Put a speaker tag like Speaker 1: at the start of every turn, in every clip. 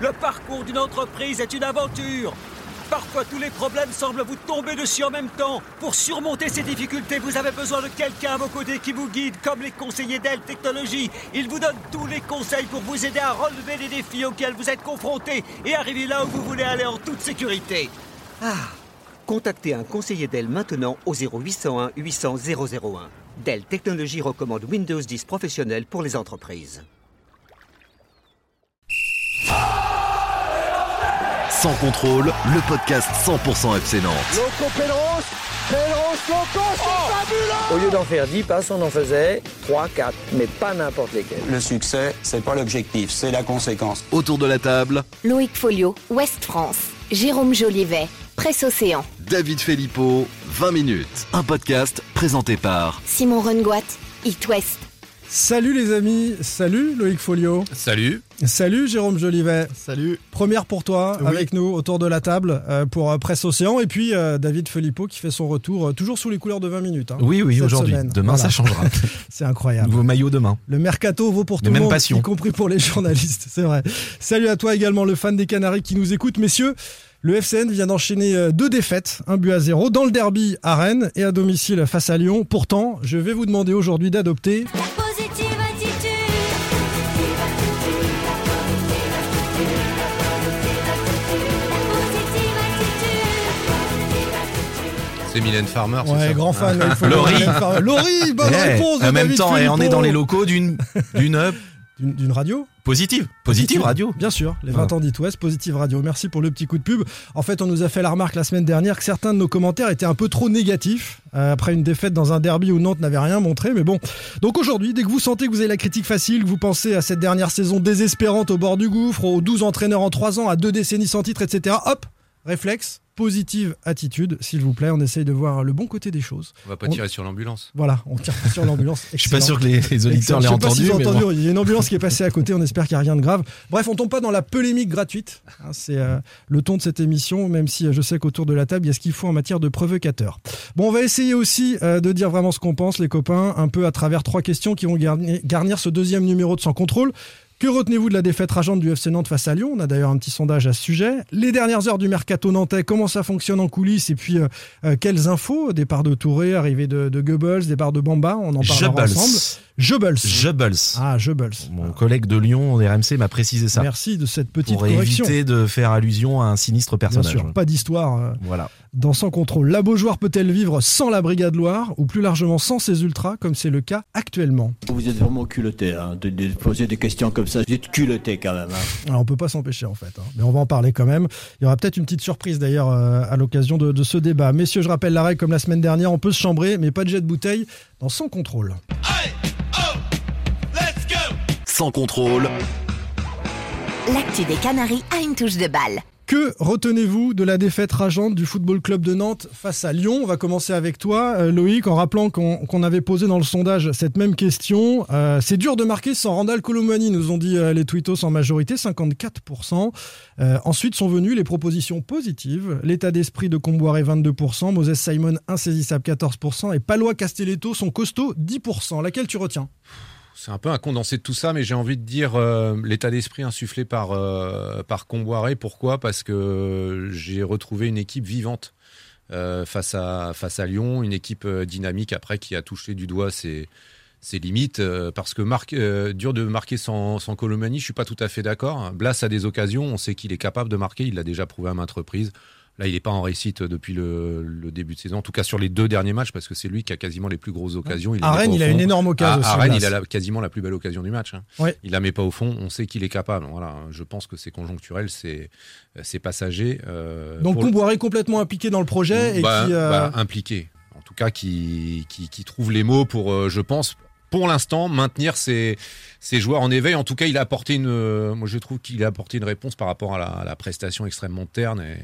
Speaker 1: Le parcours d'une entreprise est une aventure. Parfois, tous les problèmes semblent vous tomber dessus en même temps. Pour surmonter ces difficultés, vous avez besoin de quelqu'un à vos côtés qui vous guide, comme les conseillers Dell Technologies. Ils vous donnent tous les conseils pour vous aider à relever les défis auxquels vous êtes confrontés et arriver là où vous voulez aller en toute sécurité.
Speaker 2: Ah Contactez un conseiller Dell maintenant au 0801 800 001. Dell Technologies recommande Windows 10 professionnel pour les entreprises.
Speaker 3: Sans contrôle, le podcast 100% FC Nantes.
Speaker 4: Loco Pedros, Pedros Loco, c'est fabuleux
Speaker 5: Au lieu d'en faire 10 passes, on en faisait 3, 4, mais pas n'importe lesquels.
Speaker 6: Le succès, c'est pas l'objectif, c'est la conséquence.
Speaker 3: Autour de la table,
Speaker 7: Loïc Folio, Ouest France. Jérôme Jolivet, Presse Océan.
Speaker 3: David Filippo, 20 minutes. Un podcast présenté par
Speaker 7: Simon Rengoat, It West.
Speaker 8: Salut les amis, salut Loïc Folio.
Speaker 9: Salut.
Speaker 8: Salut Jérôme Jolivet.
Speaker 9: Salut.
Speaker 8: Première pour toi,
Speaker 9: Oui.
Speaker 8: avec nous autour de la table euh, pour euh, Presse Océan. Et puis euh, David Filippo qui fait son retour, toujours sous les couleurs de 20 minutes. hein,
Speaker 9: Oui, oui, aujourd'hui. Demain,
Speaker 8: Voilà.
Speaker 9: ça changera.
Speaker 8: C'est incroyable.
Speaker 9: Nouveau maillot demain.
Speaker 8: Le mercato vaut pour
Speaker 9: De
Speaker 8: tout le
Speaker 9: même
Speaker 8: monde,
Speaker 9: passion.
Speaker 8: y compris pour les journalistes, c'est vrai. Salut à toi également, le fan des Canaries qui nous écoute. Messieurs, le FCN vient d'enchaîner deux défaites, un but à zéro, dans le derby à Rennes et à domicile face à Lyon. Pourtant, je vais vous demander aujourd'hui d'adopter
Speaker 9: C'est Mylène Farmer, c'est
Speaker 8: Ouais,
Speaker 9: ça
Speaker 8: grand fan.
Speaker 9: Ah.
Speaker 8: il faut
Speaker 9: Laurie.
Speaker 8: Laurie, bonne
Speaker 9: Eh,
Speaker 8: réponse. de
Speaker 9: En même
Speaker 8: David
Speaker 9: temps, et on est
Speaker 8: Filippo.
Speaker 9: dans les locaux d'une d'une euh,
Speaker 8: D'une d'une radio
Speaker 9: positive. Positive radio.
Speaker 8: Bien sûr, les
Speaker 9: Voilà.
Speaker 8: 20 ans d'It West, Positive Radio. Merci pour le petit coup de pub. En fait, on nous a fait la remarque la semaine dernière que certains de nos commentaires étaient un peu trop négatifs euh, après une défaite dans un derby où Nantes n'avait rien montré. Mais bon, donc aujourd'hui, dès que vous sentez que vous avez la critique facile, que vous pensez à cette dernière saison désespérante au bord du gouffre, aux 12 entraîneurs en 3 ans, à deux décennies sans titre, etc., hop, réflexe, positive attitude, s'il vous plaît. On essaye de voir le bon côté des choses.
Speaker 9: On va pas
Speaker 8: On-
Speaker 9: tirer sur l'ambulance.
Speaker 8: Voilà, on tire pas sur l'ambulance.
Speaker 9: Je suis pas sûr que les, les auditeurs l'aient entendu. mais
Speaker 8: entendu.
Speaker 9: bon.
Speaker 8: Il y a une ambulance qui est passée à côté. On espère qu'il n'y a rien de grave. Bref, on tombe pas dans la polémique gratuite. Hein, C'est euh, le ton de cette émission, même si euh, je sais qu'autour de la table, il y a ce qu'il faut en matière de provocateurs. Bon, on va essayer aussi euh, de dire vraiment ce qu'on pense, les copains, un peu à travers trois questions qui vont garni- garnir ce deuxième numéro de Sans Contrôle. Que retenez-vous de la défaite rageante du FC Nantes face à Lyon? On a d'ailleurs un petit sondage à ce sujet. Les dernières heures du mercato nantais, comment ça fonctionne en coulisses? Et puis, euh, euh, quelles infos? Départ de Touré, arrivée de, de Goebbels, départ de Bamba, on en parlera ensemble.
Speaker 9: Jebels.
Speaker 8: Jebels. Ah, Jebels.
Speaker 9: Mon collègue de Lyon, RMC, m'a précisé ça.
Speaker 8: Merci de cette petite
Speaker 9: Pour
Speaker 8: correction.
Speaker 9: éviter de faire allusion à un sinistre
Speaker 8: Bien
Speaker 9: personnage.
Speaker 8: sûr, pas d'histoire euh,
Speaker 9: Voilà.
Speaker 8: dans Sans Contrôle. La Beaujoire peut-elle vivre sans la Brigade Loire ou plus largement sans ses ultras, comme c'est le cas actuellement?
Speaker 10: Vous êtes vraiment culotté hein, de, de poser des questions comme ça. Vous êtes culotté quand même. hein.
Speaker 8: Alors, on peut pas s'empêcher en fait, hein. mais on va en parler quand même. Il y aura peut-être une petite surprise d'ailleurs euh, à l'occasion de, de ce débat. Messieurs, je rappelle la règle comme la semaine dernière, on peut se chambrer, mais pas de jet de bouteille dans Sans Contrôle.
Speaker 3: Sans contrôle,
Speaker 7: L'actu des Canaries a une touche de balle.
Speaker 8: Que retenez-vous de la défaite rageante du Football Club de Nantes face à Lyon? On va commencer avec toi, euh, Loïc, en rappelant qu'on avait posé dans le sondage cette même question. Euh, C'est dur de marquer sans Randall Colomani, nous ont dit euh, les tweetos en majorité, 54%. Euh, ensuite sont venues les propositions positives. L'état d'esprit de Comboiré, 22%. Moses Simon, insaisissable, 14%. Et Palois Castelletto sont costauds, 10%. Laquelle tu retiens?
Speaker 9: C'est un peu un condensé de tout ça, mais j'ai envie de dire euh, l'état d'esprit insufflé par, euh, par Comboiré. Pourquoi? Parce que j'ai retrouvé une équipe vivante euh, face, à, Lyon, une équipe dynamique après qui a touché du doigt ses, limites. parce que marque, dur de marquer sans, sans Colomani, je suis pas tout à fait d'accord. Blas a des occasions, on sait qu'il est capable de marquer, il l'a déjà prouvé à maintes reprises. Là, il n'est pas en réussite depuis le, le début de saison, en tout cas sur les deux derniers matchs, parce que c'est lui qui a quasiment les plus grosses occasions. Il
Speaker 8: À Rennes,
Speaker 9: au
Speaker 8: il a une énorme
Speaker 9: À,
Speaker 8: occasion aussi.
Speaker 9: à Rennes, il a la- quasiment la plus belle occasion du match. hein.
Speaker 8: Ouais.
Speaker 9: Il la met pas au fond. On sait qu'il est capable. Voilà. Je pense que c'est conjoncturel, c'est c'est passager. euh,
Speaker 8: Donc Comboiré complètement impliqué dans le projet et
Speaker 9: bah,
Speaker 8: qui... euh,
Speaker 9: bah, impliqué. En tout cas, qui, qui, qui trouve les mots pour, euh, je pense, pour l'instant, maintenir ses, ses joueurs en éveil. En tout cas, il a apporté une. euh, moi, je trouve qu'il a apporté une réponse par rapport à la, à la prestation extrêmement terne et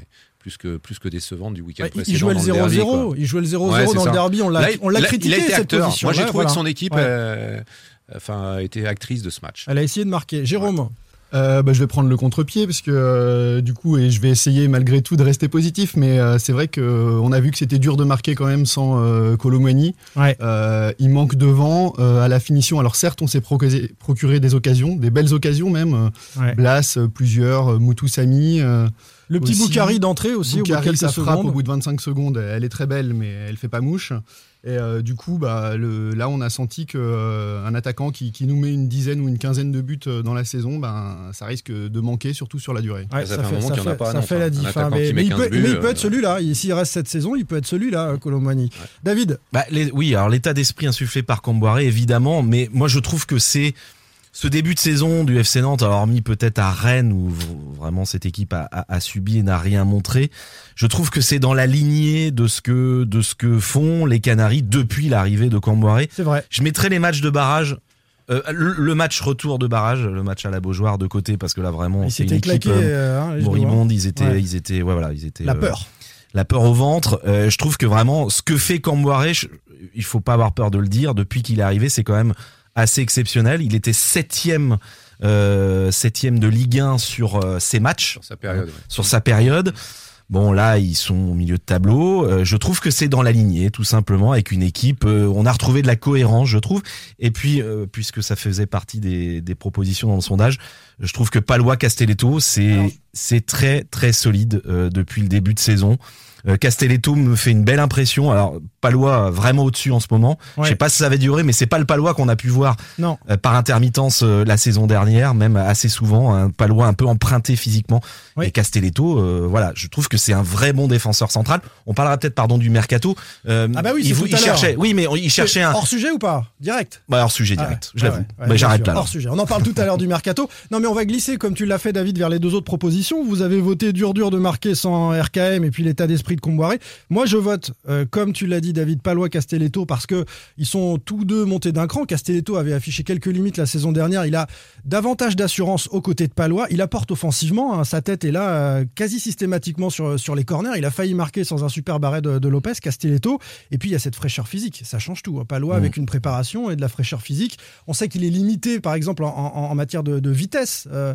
Speaker 9: plus que plus que décevante du week-end
Speaker 8: Ouais,
Speaker 9: précédent.
Speaker 8: il jouait le
Speaker 9: dans derby,
Speaker 8: 0-0,
Speaker 9: quoi.
Speaker 8: il jouait le 0-0
Speaker 9: Ouais, c'est
Speaker 8: dans
Speaker 9: ça.
Speaker 8: le derby, on l'a
Speaker 9: Là,
Speaker 8: on l'a critiqué cette
Speaker 9: acteur.
Speaker 8: position.
Speaker 9: Moi, j'ai trouvé
Speaker 8: voilà.
Speaker 9: que son équipe
Speaker 8: Ouais.
Speaker 9: euh, enfin, été actrice de ce match.
Speaker 8: Elle a essayé de marquer. Jérôme,
Speaker 11: Euh, bah, je vais prendre le contre-pied parce que euh, du coup, et je vais essayer malgré tout de rester positif, mais euh, c'est vrai qu'on a vu que c'était dur de marquer quand même sans euh.
Speaker 8: Ouais.
Speaker 11: Euh, il manque devant euh, à la finition. Alors certes, on s'est procuré, procuré des occasions, des belles occasions même. euh,
Speaker 8: Ouais.
Speaker 11: Blas, plusieurs, Moutou Sami. Euh,
Speaker 8: Le petit. Boukari d'entrée aussi, au bout de
Speaker 11: Boukari,
Speaker 8: quelques
Speaker 11: sa frappe
Speaker 8: secondes.
Speaker 11: au bout de 25 secondes, elle est très belle, mais elle fait pas mouche. Et euh, du coup, bah, le, là, on a senti que euh, un attaquant qui, qui nous met une dizaine ou une quinzaine de buts euh, dans la saison, ben, ça risque de manquer, surtout sur la durée.
Speaker 8: Ouais,
Speaker 9: Ça fait un moment qu'il y en a
Speaker 8: fait-
Speaker 9: pas à
Speaker 8: ça
Speaker 9: Nantes,
Speaker 8: fait la diff. Hein, mais, il
Speaker 9: 15
Speaker 8: peut,
Speaker 9: buts,
Speaker 8: mais il peut
Speaker 9: euh,
Speaker 8: être celui-là. Il- S'il reste cette saison, il peut être celui-là, Colomani. David?
Speaker 12: Bah, les- oui, alors l'état d'esprit insufflé par Camboiré, évidemment, mais moi je trouve que c'est ce début de saison du FC Nantes, alors hormis peut-être à Rennes où vraiment cette équipe a, a- a subi et n'a rien montré, je trouve que c'est dans la lignée de ce que de ce que font les Canaries depuis l'arrivée de Camboiré.
Speaker 8: C'est vrai.
Speaker 12: Je mettrai les matchs de barrage. euh, le, match retour de barrage, le match à la Beaujoire de côté, parce que là vraiment c'est une équipe euh,
Speaker 8: euh, hein,
Speaker 12: moribonde, ils étaient,
Speaker 8: Ouais.
Speaker 12: ils étaient, ouais voilà, ils étaient.
Speaker 8: La
Speaker 12: euh,
Speaker 8: peur.
Speaker 12: la peur au ventre. Je trouve que vraiment, ce que fait Camboiré, il faut pas avoir peur de le dire, depuis qu'il est arrivé, c'est quand même assez exceptionnel. Il était septième, euh, septième de Ligue 1 sur euh, ses matchs,
Speaker 9: Sur sa période. ouais.
Speaker 12: sur sa période. Bon, là, ils sont au milieu de tableau. Euh, je trouve que c'est dans la lignée, tout simplement, avec une équipe. euh, on a retrouvé de la cohérence, je trouve. Et puis, euh, puisque ça faisait partie des, des propositions dans le sondage, je trouve que Palois Castelletto, c'est c'est très très solide euh, depuis le début de saison. Euh, Castelletto me fait une belle impression. Alors Palois vraiment au-dessus en ce moment.
Speaker 8: Ouais.
Speaker 12: Je sais pas si ça va durer, mais c'est pas le Palois qu'on a pu voir
Speaker 8: Non.
Speaker 12: euh, par intermittence euh, la saison dernière, même assez souvent. Un Palois un peu emprunté physiquement.
Speaker 8: Oui.
Speaker 12: Et Castelletto, euh, voilà, je trouve que c'est un vrai bon défenseur central. On parlera peut-être pardon du mercato. Euh,
Speaker 8: Ah bah oui,
Speaker 12: il,
Speaker 8: tout
Speaker 12: il
Speaker 8: à
Speaker 12: cherchait. Oui, mais il cherchait un.
Speaker 8: Hors sujet ou pas? Direct?
Speaker 12: Bah, hors sujet
Speaker 8: Ah
Speaker 12: direct.
Speaker 8: ouais,
Speaker 12: je l'avoue.
Speaker 8: ouais, ouais,
Speaker 12: Bah, j'arrête là. alors.
Speaker 8: Hors sujet. On en parle tout à l'heure du mercato. Non, mais on va glisser, comme tu l'as fait, David, vers les deux autres propositions. Vous avez voté dur, dur de marquer sans RKM et puis l'état d'esprit de Comboiré. Moi, je vote, euh, comme tu l'as dit, David Palois, Castelletto, parce que ils sont tous deux montés d'un cran. Castelletto avait affiché quelques limites la saison dernière. Il a davantage d'assurance aux côtés de Palois. Il apporte offensivement. hein. Sa tête est là euh, quasi systématiquement sur, sur les corners. Il a failli marquer sans un super barret de, de Lopez, Castelletto. Et puis, il y a cette fraîcheur physique. Ça change tout. hein. Palois
Speaker 12: Mm.
Speaker 8: avec une préparation et de la fraîcheur physique. On sait qu'il est limité, par exemple, en, en- en matière de, de vitesse. euh,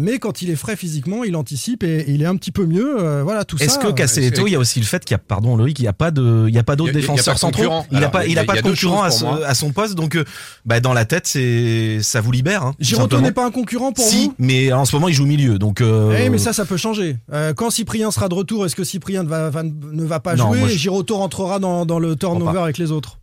Speaker 8: mais quand il est frais physiquement, il anticipe et, et il est un petit peu mieux. voilà, tout ça.
Speaker 12: Est-ce que Castelletto, il y a aussi le fait qu'il y a, pardon Loïc, il n'y a pas de, il y a pas d'autres défenseurs centraux.
Speaker 9: concurrent.
Speaker 12: Il n'a pas,
Speaker 9: il a-
Speaker 12: pas de concurrent à, ce- son poste, donc euh, bah, dans la tête, c'est, ça vous libère. Hein,
Speaker 8: Giroto n'est pas un concurrent pour
Speaker 12: si,
Speaker 8: vous
Speaker 12: mais en ce moment, il joue milieu, donc. euh,
Speaker 8: Eh, mais ça, ça peut changer. Euh, quand Cyprien sera de retour, est-ce que Cyprien ne va, va- ne va pas
Speaker 12: Non,
Speaker 8: jouer
Speaker 12: je-
Speaker 8: et Giroto rentrera dans, dans le turnover avec les autres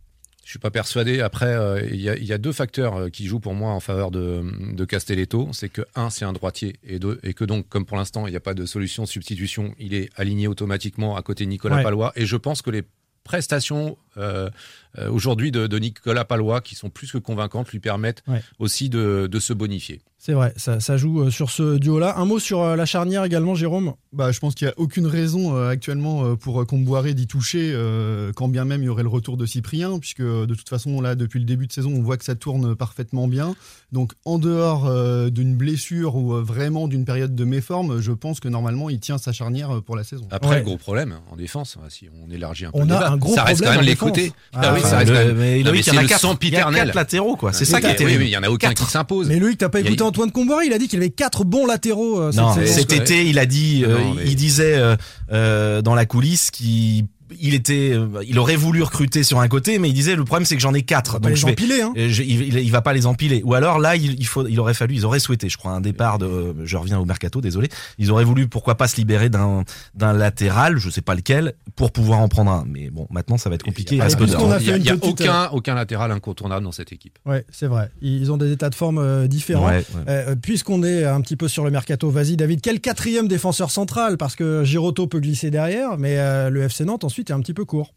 Speaker 9: suis pas persuadé. Après, euh, il y, a, il y a deux facteurs euh, qui jouent pour moi en faveur de, de Castelletto. C'est que un, c'est un droitier, et deux, et que donc, comme pour l'instant, il n'y a pas de solution de substitution, il est aligné automatiquement à côté de Nicolas
Speaker 8: Ouais.
Speaker 9: Palois. Et je pense que les prestations euh, euh, aujourd'hui de, de Nicolas Palois, qui sont plus que convaincantes, lui permettent
Speaker 8: Ouais.
Speaker 9: aussi de, de se bonifier.
Speaker 8: C'est vrai, ça, ça joue euh, sur ce duo-là. Un mot sur euh, la charnière également, Jérôme?
Speaker 11: Bah, je pense qu'il n'y a aucune raison euh, actuellement pour euh, Comboiré d'y toucher, euh, quand bien même il y aurait le retour de Cyprien, puisque de toute façon, là, depuis le début de saison, on voit que ça tourne parfaitement bien. Donc, en dehors euh, d'une blessure ou euh, vraiment d'une période de méforme, je pense que normalement, il tient sa charnière pour la saison.
Speaker 9: Après,
Speaker 8: Ouais.
Speaker 9: le gros problème hein, en défense, hein, si on élargit un peu
Speaker 8: On
Speaker 9: le
Speaker 8: a
Speaker 9: débat,
Speaker 8: un gros
Speaker 9: ça reste quand même les côtés.
Speaker 8: Ah,
Speaker 9: Ah oui,
Speaker 8: enfin,
Speaker 9: ça reste
Speaker 12: le-
Speaker 9: quand même-
Speaker 12: mais Loïc, il y en a
Speaker 9: le
Speaker 12: quatre-
Speaker 9: sang
Speaker 12: il y a
Speaker 9: piternel.
Speaker 12: quatre latéraux, quoi. C'est ça qui terrible.
Speaker 9: oui, il y en a aucun
Speaker 8: Quatre.
Speaker 9: qui s'impose.
Speaker 8: Mais Loïc, t'as pas écouté Antoine Comboiré Il a dit qu'il avait quatre bons latéraux euh,
Speaker 12: Non, cet été, il a dit, euh,
Speaker 9: Non, mais-
Speaker 12: il disait euh, euh, dans la coulisse qu'il il était, euh, il aurait voulu recruter sur un côté, mais il disait le problème c'est que j'en ai quatre, donc
Speaker 8: les
Speaker 12: je vais,
Speaker 8: empiler, hein.
Speaker 12: je- il, il- il va pas les empiler. Ou alors là, il, il faut, il aurait fallu, ils auraient souhaité, je crois, un départ de, je reviens au mercato, désolé, ils auraient voulu pourquoi pas se libérer d'un d'un latéral, je sais pas lequel, pour pouvoir en prendre un. Mais bon, maintenant ça va être compliqué. Il
Speaker 9: n'y a,
Speaker 8: fait
Speaker 9: il y a
Speaker 8: une petite,
Speaker 9: aucun, aucun latéral incontournable dans cette équipe.
Speaker 8: Ouais, c'est vrai. Ils ont des états de forme euh, différents.
Speaker 12: Ouais, ouais.
Speaker 8: Euh, Puisqu'on est un petit peu sur le mercato, vas-y David, quel quatrième défenseur central? Parce que Giroto peut glisser derrière, mais euh, le FC Nantes ensuite est un petit peu court.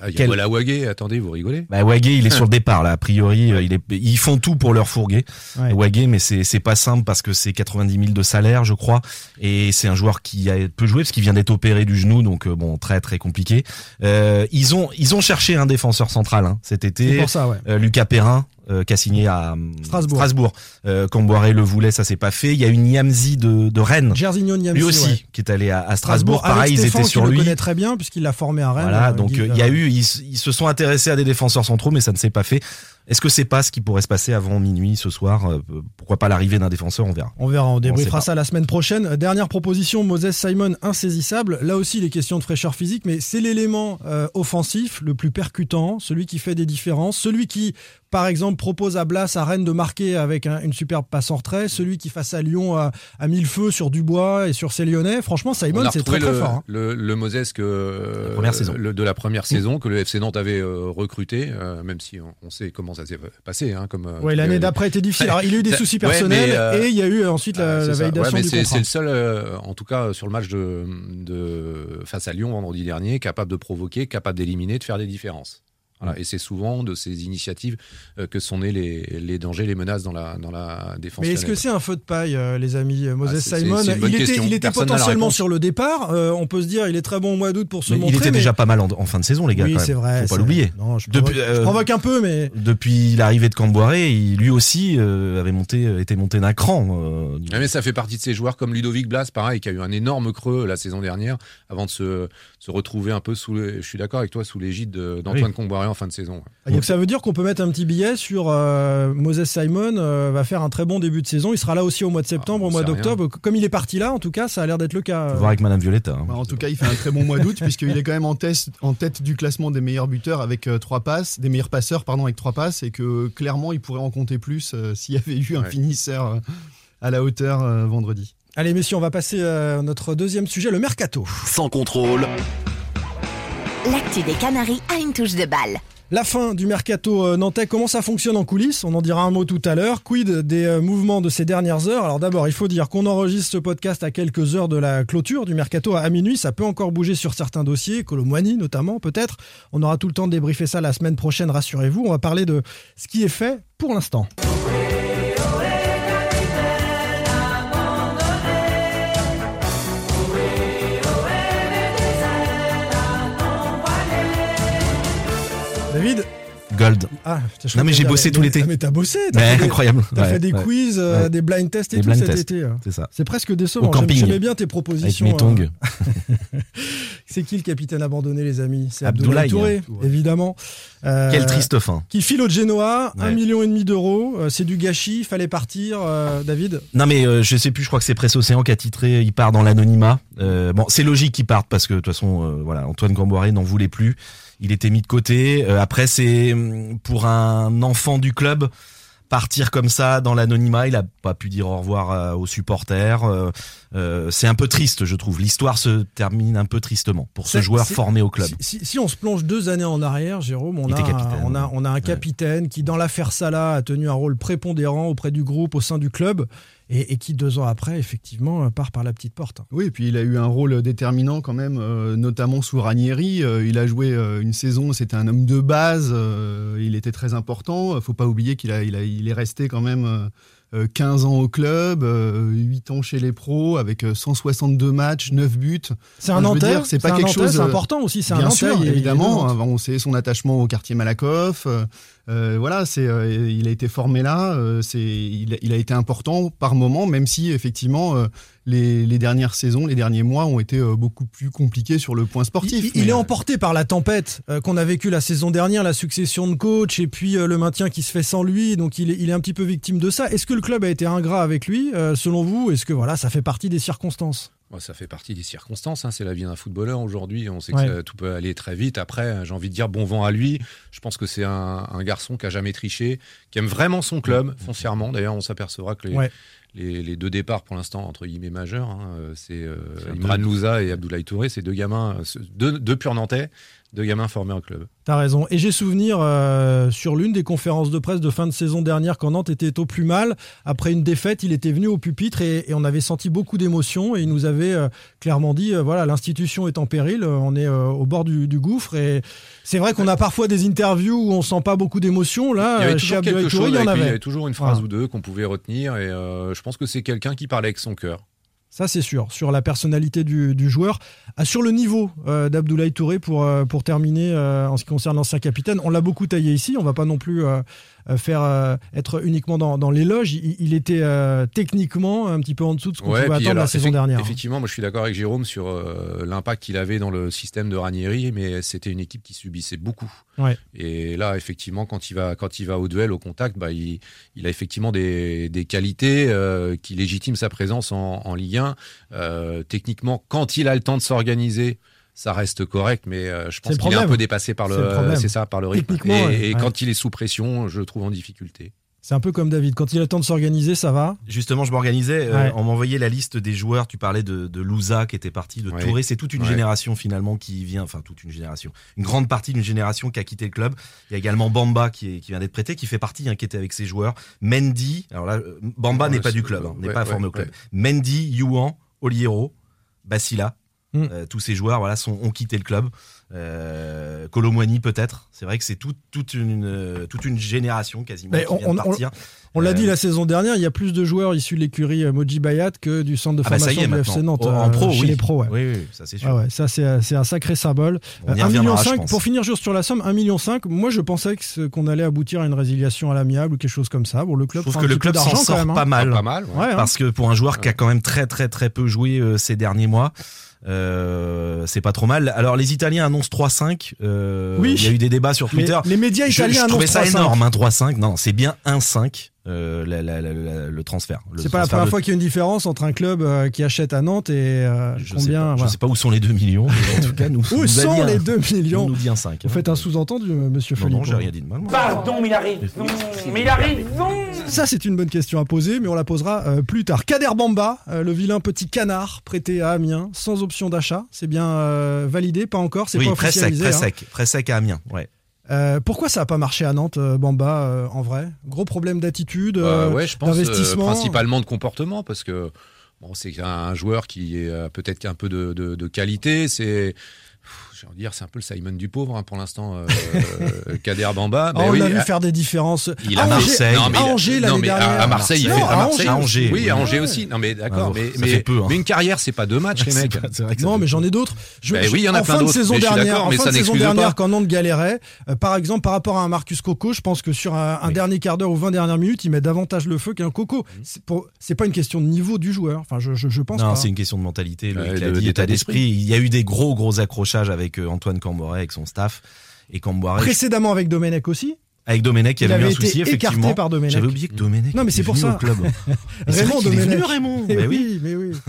Speaker 9: Ah, Il y a
Speaker 12: Quel-
Speaker 9: Walla Wagé, attendez, vous rigolez?
Speaker 12: Bah, Wagé, il est sur le départ là. A priori, euh, il est, ils font tout pour leur fourguer.
Speaker 8: Ouais.
Speaker 12: Wagé, mais c'est pas simple parce que c'est 90 000 de salaire, je crois, et c'est un joueur qui a, peut jouer parce qu'il vient d'être opéré du genou, donc euh, bon, très très compliqué. Euh, ils ont ils ont cherché un défenseur central hein, cet
Speaker 8: C'est
Speaker 12: été.
Speaker 8: pour ça, ouais.
Speaker 12: Euh, Lucas Perrin. Euh, qui a signé à euh,
Speaker 8: Strasbourg.
Speaker 12: Strasbourg. Euh, le voulait, ça s'est pas fait. Il y a une Niamzi de, de Rennes,
Speaker 8: Jersigno Niamsi,
Speaker 12: lui aussi,
Speaker 8: ouais.
Speaker 12: qui est allé à, à Strasbourg.
Speaker 8: avec
Speaker 12: Pareil, ils
Speaker 8: Stéphane,
Speaker 12: étaient
Speaker 8: qui
Speaker 12: sur
Speaker 8: le
Speaker 12: lui.
Speaker 8: connaît très bien puisqu'il l'a formé à Rennes.
Speaker 12: Voilà,
Speaker 8: euh,
Speaker 12: donc il y a eu, ils, ils se sont intéressés à des défenseurs centraux, mais ça ne s'est pas fait. Est-ce que c'est pas ce qui pourrait se passer avant minuit ce soir euh, Pourquoi pas l'arrivée d'un défenseur On verra.
Speaker 8: On verra, on débriefera ça la semaine prochaine. Dernière proposition, Moses Simon insaisissable. Là aussi, les questions de fraîcheur physique, mais c'est l'élément euh, offensif le plus percutant, celui qui fait des différences, celui qui, par exemple, propose à Blas, à Rennes de marquer avec un- une superbe passe en retrait, celui qui face à Lyon a, a mis le feu sur Dubois et sur ses Lyonnais. Franchement, Simon, c'est très très fort. hein.
Speaker 9: le, le Moses que,
Speaker 12: première saison.
Speaker 9: le- de la première saison que le FC Nantes avait euh, recruté, euh, même si on, on sait comment ça s'est passé. Hein, comme, euh,
Speaker 8: Ouais, l'année d'après était difficile. Alors, il a eu des soucis personnels
Speaker 9: euh,
Speaker 8: et il y a eu ensuite la,
Speaker 9: ça.
Speaker 8: validation
Speaker 9: Ouais,
Speaker 8: du contrat.
Speaker 9: c'est le seul, euh, en tout cas sur le match de, de face à Lyon vendredi dernier, capable de provoquer, capable d'éliminer, de faire des différences. Voilà. Et c'est souvent de ces initiatives euh, que sont nés les, les dangers, les menaces dans la, dans la défense.
Speaker 8: Mais est-ce que c'est un feu de paille, euh, les amis Moses
Speaker 9: Ah,
Speaker 8: Simon, il était, il potentiellement sur le départ. Euh, on peut se dire, il est très bon au mois d'août pour se
Speaker 12: Mais
Speaker 8: montrer.
Speaker 12: il était
Speaker 8: mais-
Speaker 12: déjà pas mal en, en fin de saison, les gars.
Speaker 8: Oui, c'est vrai.
Speaker 12: Faut pas l'oublier.
Speaker 8: Je provoque, je
Speaker 12: euh,
Speaker 8: provoque un peu, mais
Speaker 12: Depuis l'arrivée de Camboiré, il- lui aussi euh, avait monté, euh, était monté d'un cran. euh,
Speaker 9: Ouais, mais ça fait partie de ces joueurs comme Ludovic Blas, pareil, qui a eu un énorme creux la saison dernière, avant de se, se retrouver un peu sous, les- je suis d'accord avec toi, sous l'égide de- d'Antoine
Speaker 12: Oui.
Speaker 9: Comboiré en fin de saison.
Speaker 8: donc ça veut dire qu'on peut mettre un petit billet sur euh, Moses Simon euh, va faire un très bon début de saison. Il sera là aussi au mois de septembre,
Speaker 9: Ah,
Speaker 8: au mois d'octobre. Comme il est parti là, en tout cas, ça a l'air d'être le cas.
Speaker 12: Faut voir avec Madame Violetta. hein.
Speaker 11: Bah, en tout cas, il fait un très bon mois d'août puisqu'il est quand même en, test- en tête du classement des meilleurs buteurs avec euh, trois passes, des meilleurs passeurs pardon avec trois passes et que clairement il pourrait en compter plus euh, s'il y avait eu un
Speaker 9: Ouais.
Speaker 11: finisseur euh, à la hauteur euh, vendredi.
Speaker 8: Allez, messieurs, on va passer à notre deuxième sujet, le mercato.
Speaker 3: Sans contrôle,
Speaker 7: L'actu des Canaries a une touche de balle.
Speaker 8: La fin du mercato euh, nantais, comment ça fonctionne en coulisses? On en dira un mot tout à l'heure. Quid des euh, mouvements de ces dernières heures? Alors d'abord, il faut dire qu'on enregistre ce podcast à quelques heures de la clôture du mercato à minuit. Ça peut encore bouger sur certains dossiers, Colomboigny notamment peut-être. On aura tout le temps de débriefer ça la semaine prochaine, rassurez-vous. On va parler de ce qui est fait pour l'instant. David
Speaker 12: Gold.
Speaker 8: ah, putain, je
Speaker 12: Non, mais j'ai bossé tout l'été.
Speaker 8: Mais t'as bossé t'as
Speaker 12: Ouais,
Speaker 8: fait des-
Speaker 12: incroyable.
Speaker 8: T'as
Speaker 12: Ouais,
Speaker 8: fait des
Speaker 12: ouais.
Speaker 8: quiz, euh, des blind tests et
Speaker 12: Des
Speaker 8: tout cet
Speaker 12: tests,
Speaker 8: été. hein.
Speaker 12: C'est ça.
Speaker 8: C'est presque décevant. J'aimais bien tes
Speaker 12: Avec
Speaker 8: propositions.
Speaker 12: mes tongs.
Speaker 8: euh. C'est qui le capitaine abandonné, les amis? C'est
Speaker 12: Abdoulaye,
Speaker 8: Abdoulaye Touré,
Speaker 12: hein.
Speaker 8: évidemment. Euh,
Speaker 12: Quelle triste fin.
Speaker 8: Qui file au Genoa, un million et demi d'euros. Euh, C'est du gâchis, il fallait partir, euh, David?
Speaker 12: Non mais je sais plus, je crois que c'est Presse Océan qui a titré il part dans l'anonymat. Bon, c'est logique qu'il parte parce que de toute façon voilà, Antoine Gamboiré n'en voulait plus. Il était mis de côté. Euh, après c'est hum, pour un enfant du club partir comme ça dans l'anonymat, il a pas pu dire au revoir euh, aux supporters. Euh, c'est un peu triste, je trouve. L'histoire se termine un peu tristement pour ce joueur formé au club.
Speaker 8: Si, si- si on se plonge deux années en arrière, Jérôme, on a, un, on, a, on a un capitaine qui, dans l'affaire Salah, a tenu un rôle prépondérant auprès du groupe, au sein du club, et, et qui, deux ans après, effectivement, part par la petite porte.
Speaker 11: Oui, et puis il a eu un rôle déterminant quand même, euh, notamment sous Ranieri. Euh, il a joué euh, une saison, c'était un homme de base, euh, il était très important. Faut pas oublier qu'il a, il a, il est resté quand même euh, euh, 15 ans au club, euh, 8 ans chez les pros, avec euh, 162 matchs, 9 buts.
Speaker 8: C'est un
Speaker 11: Enfin,
Speaker 8: Nantais,
Speaker 11: c'est pas quelque
Speaker 8: Nantais,
Speaker 11: chose.
Speaker 8: c'est
Speaker 11: euh,
Speaker 8: important aussi, c'est un Nantais.
Speaker 11: sûr,
Speaker 8: il il
Speaker 11: évidemment. Euh, On sait son attachement au quartier Malakoff. Euh, voilà, c'est, euh, il a été formé là. euh, c'est, il, a- il a été important par moment, même si effectivement les, les dernières saisons, les derniers mois ont été beaucoup plus compliqués sur le point sportif.
Speaker 8: Il, il est emporté par la tempête qu'on a vécue la saison dernière, la succession de coachs et puis le maintien qui se fait sans lui. Donc il est, il est un petit peu victime de ça. Est-ce que le club a été ingrat avec lui, selon vous? Est-ce que voilà, ça fait partie des circonstances?
Speaker 9: Ça fait partie des circonstances, hein, c'est la vie d'un footballeur aujourd'hui. On sait
Speaker 8: Ouais.
Speaker 9: que ça- tout peut aller très vite. Après, j'ai envie de dire bon vent à lui. Je pense que c'est un, un garçon qui a jamais triché, qui aime vraiment son club, foncièrement. D'ailleurs, on s'apercevra que les,
Speaker 8: Ouais.
Speaker 9: les, les deux départs pour l'instant, entre guillemets majeurs, hein, euh, c'est euh, Imran Louza et Abdoulaye Touré, c'est deux gamins, euh, deux, deux purs Nantais, deux gamins formés au club.
Speaker 8: T'as raison. Et j'ai souvenir euh, sur l'une des conférences de presse de fin de saison dernière quand Nantes était au plus mal. Après une défaite, il était venu au pupitre et, et on avait senti beaucoup d'émotion. Et il nous avait euh, clairement dit euh, voilà, l'institution est en péril, on est au bord du, du gouffre. Et c'est vrai qu'on a parfois des interviews où on sent pas beaucoup d'émotion. Là,
Speaker 9: il y avait toujours quelque
Speaker 8: Touré,
Speaker 9: chose
Speaker 8: il y en
Speaker 9: lui, il y
Speaker 8: avait.
Speaker 9: avait toujours une phrase
Speaker 8: Voilà.
Speaker 9: ou deux qu'on pouvait retenir. Et je pense que c'est quelqu'un qui parlait avec son cœur.
Speaker 8: Ça, c'est sûr. Sur la personnalité du, joueur. Ah, sur le niveau euh, d'Abdoulaye Touré, pour, euh, pour terminer, euh, en ce qui concerne l'ancien capitaine, on l'a beaucoup taillé ici. On va pas non plus faire euh, être uniquement dans, dans l'éloge. Il, il était euh, techniquement un petit peu en dessous de ce qu'on
Speaker 9: Ouais,
Speaker 8: pouvait attendre la saison dernière. hein.
Speaker 9: Effectivement, moi je suis d'accord avec Jérôme sur euh, l'impact qu'il avait dans le système de Ranieri, mais c'était une équipe qui subissait beaucoup.
Speaker 8: Ouais.
Speaker 9: Et là, effectivement, quand il va, quand il va au duel, au contact, bah, il, il a effectivement des, des qualités euh, qui légitiment sa présence en, en Ligue 1. Euh, techniquement, quand il a le temps de s'organiser, ça reste correct, mais euh, je pense
Speaker 8: le
Speaker 9: qu'il est un peu dépassé par
Speaker 8: le
Speaker 9: c'est ça, par le rythme. Et,
Speaker 8: ouais,
Speaker 9: et
Speaker 8: ouais.
Speaker 9: quand il est sous pression, je le trouve en difficulté.
Speaker 8: C'est un peu comme David. Quand il a le temps de s'organiser, ça va.
Speaker 12: Justement, je m'organisais. euh,
Speaker 8: Ouais.
Speaker 12: on m'envoyait la liste des joueurs. Tu parlais de, de Louza qui était parti, de
Speaker 9: Ouais.
Speaker 12: Touré. C'est toute une
Speaker 9: Ouais.
Speaker 12: génération finalement qui vient, enfin toute une génération, une grande partie d'une génération qui a quitté le club. Il y a également Bamba qui, est- qui vient d'être prêté, qui fait partie, hein, qui était avec ses joueurs. Mendy. Alors là, euh, Bamba
Speaker 9: Ouais,
Speaker 12: n'est pas du club, hein, n'est
Speaker 9: ouais,
Speaker 12: pas
Speaker 9: ouais,
Speaker 12: formé au
Speaker 9: ouais.
Speaker 12: club. Mendy, Youan, Oliero, Basila.
Speaker 8: Mm.
Speaker 12: euh, tous ces joueurs voilà, sont, ont quitté le club. Euh, Colomwani peut-être. C'est vrai que c'est toute, toute, une, euh, toute une génération quasiment
Speaker 8: Mais
Speaker 12: qui
Speaker 8: on-
Speaker 12: vient de
Speaker 8: on-
Speaker 12: partir.
Speaker 8: On l'a
Speaker 12: Euh,
Speaker 8: dit la saison dernière, il y a plus de joueurs issus de l'écurie euh, Moji Bayat que du centre de
Speaker 12: Ah bah ça
Speaker 8: formation
Speaker 12: y est
Speaker 8: du FC
Speaker 12: maintenant.
Speaker 8: Nantes.
Speaker 12: Oh, en pro,
Speaker 8: chez
Speaker 12: oui.
Speaker 8: les pros. ouais.
Speaker 12: Oui, oui, ça c'est sûr.
Speaker 8: Ah ouais, ça c'est c'est un sacré symbole.
Speaker 12: On y
Speaker 8: 1,5 million,
Speaker 12: reviendra, je pense.
Speaker 8: pour finir juste sur la somme, 1,5 million, moi je pensais qu'on allait aboutir à une résiliation à l'amiable ou quelque chose comme ça. Bon, le
Speaker 12: Je
Speaker 8: club
Speaker 12: trouve
Speaker 8: prend
Speaker 12: que le club s'en
Speaker 8: quand
Speaker 12: sort
Speaker 8: même, hein.
Speaker 12: pas mal.
Speaker 9: Pas mal. ouais.
Speaker 8: Ouais, hein.
Speaker 12: Parce que pour un joueur qui a quand même très très très peu joué euh, ces derniers mois, euh, c'est pas trop mal. Alors les Italiens annoncent 3-5. euh,
Speaker 8: Oui.
Speaker 12: Il y a eu des débats sur
Speaker 8: Les,
Speaker 12: Twitter.
Speaker 8: les médias
Speaker 12: Je,
Speaker 8: italiens
Speaker 12: je trouvais
Speaker 8: annoncent
Speaker 12: ça
Speaker 8: 3,5.
Speaker 12: énorme, hein, 3-5. Non, c'est bien 1-5 euh, la- la- la- le transfert. Le
Speaker 8: C'est pas la première
Speaker 12: de-
Speaker 8: fois qu'il y a une différence entre un club euh, qui achète à Nantes et euh,
Speaker 12: Je sais,
Speaker 8: combien.
Speaker 12: pas, je
Speaker 8: voilà.
Speaker 12: sais pas où sont les 2 millions, mais en tout cas, nous.
Speaker 8: Où
Speaker 12: nous
Speaker 8: sont
Speaker 12: un-
Speaker 8: les 2 millions
Speaker 12: On nous dit un 5.
Speaker 8: Vous faites un sous-entendu, euh, monsieur
Speaker 12: Non, non,
Speaker 8: Philippe.
Speaker 12: j'ai rien dit de mal.
Speaker 13: Pardon, mais il arrive. Non, mais il arrive. Non.
Speaker 8: Ça, c'est une bonne question à poser, mais on la posera euh, plus tard. Kader Bamba, euh, le vilain petit canard prêté à Amiens, sans option d'achat. C'est bien euh, validé, pas encore, c'est
Speaker 12: Oui,
Speaker 8: pas
Speaker 12: très sec,
Speaker 8: officialisé.
Speaker 12: très
Speaker 8: hein.
Speaker 12: sec, très sec à Amiens. Ouais.
Speaker 8: Euh, pourquoi ça n'a pas marché à Nantes, euh, Bamba, euh, en vrai? Gros problème d'attitude,
Speaker 9: Bah
Speaker 8: euh,
Speaker 9: ouais, je pense euh,
Speaker 8: d'investissement
Speaker 9: principalement de comportement parce que bon, c'est un joueur qui est peut-être un peu de, de, de qualité. C'est j'ai envie de dire, c'est un peu le Simon du pauvre hein, pour l'instant, euh, euh, Kader Bamba.
Speaker 8: Ah,
Speaker 9: Mais
Speaker 8: on
Speaker 9: oui,
Speaker 8: l'a vu
Speaker 9: à-
Speaker 8: faire des différences.
Speaker 9: Il
Speaker 8: à
Speaker 12: Marseille.
Speaker 9: Non, mais
Speaker 8: à
Speaker 9: il a-
Speaker 8: Angers
Speaker 9: non,
Speaker 8: l'année
Speaker 9: mais à- Marseille, il
Speaker 8: Non,
Speaker 9: fait
Speaker 8: à
Speaker 9: Marseille,
Speaker 8: Angers.
Speaker 12: Angers,
Speaker 9: Oui, à. Angers aussi. Non, mais d'accord.
Speaker 12: Ah,
Speaker 9: mais,
Speaker 12: ça
Speaker 9: mais,
Speaker 12: peu, hein.
Speaker 9: mais une carrière, c'est pas deux matchs, les mecs.
Speaker 8: Non, mais j'en ai d'autres. Je-
Speaker 9: Ben oui, il y en a
Speaker 8: en
Speaker 9: plein
Speaker 8: fin de
Speaker 9: d'autres,
Speaker 8: saison
Speaker 9: mais
Speaker 8: dernière,
Speaker 9: d'accord,
Speaker 8: en
Speaker 9: mais
Speaker 8: fin de saison dernière, quand Nantes galérait, euh, par exemple, par rapport à un Marcus Coco, je pense que sur un, dernier quart d'heure ou 20 dernières minutes, il met davantage le feu qu'un Coco. C'est pour- C'est pas une question de niveau du joueur. Enfin, je, pense
Speaker 12: Non, c'est une question de mentalité.
Speaker 9: D'état
Speaker 12: état d'esprit. Il y a eu des gros gros accrochages avec euh, Antoine Camboré, avec son staff. Et Camboré,
Speaker 8: Précédemment avec Domenech aussi.
Speaker 12: avec Domenech, il y
Speaker 8: Il
Speaker 12: avait eu
Speaker 8: avait
Speaker 12: un souci, effectivement.
Speaker 8: par Domenech.
Speaker 12: J'avais oublié que Domenech
Speaker 8: Non, mais c'est pour ça. Raymond
Speaker 12: est venu,
Speaker 8: Domenech.
Speaker 12: Raymond. Mais oui.
Speaker 8: oui, mais oui.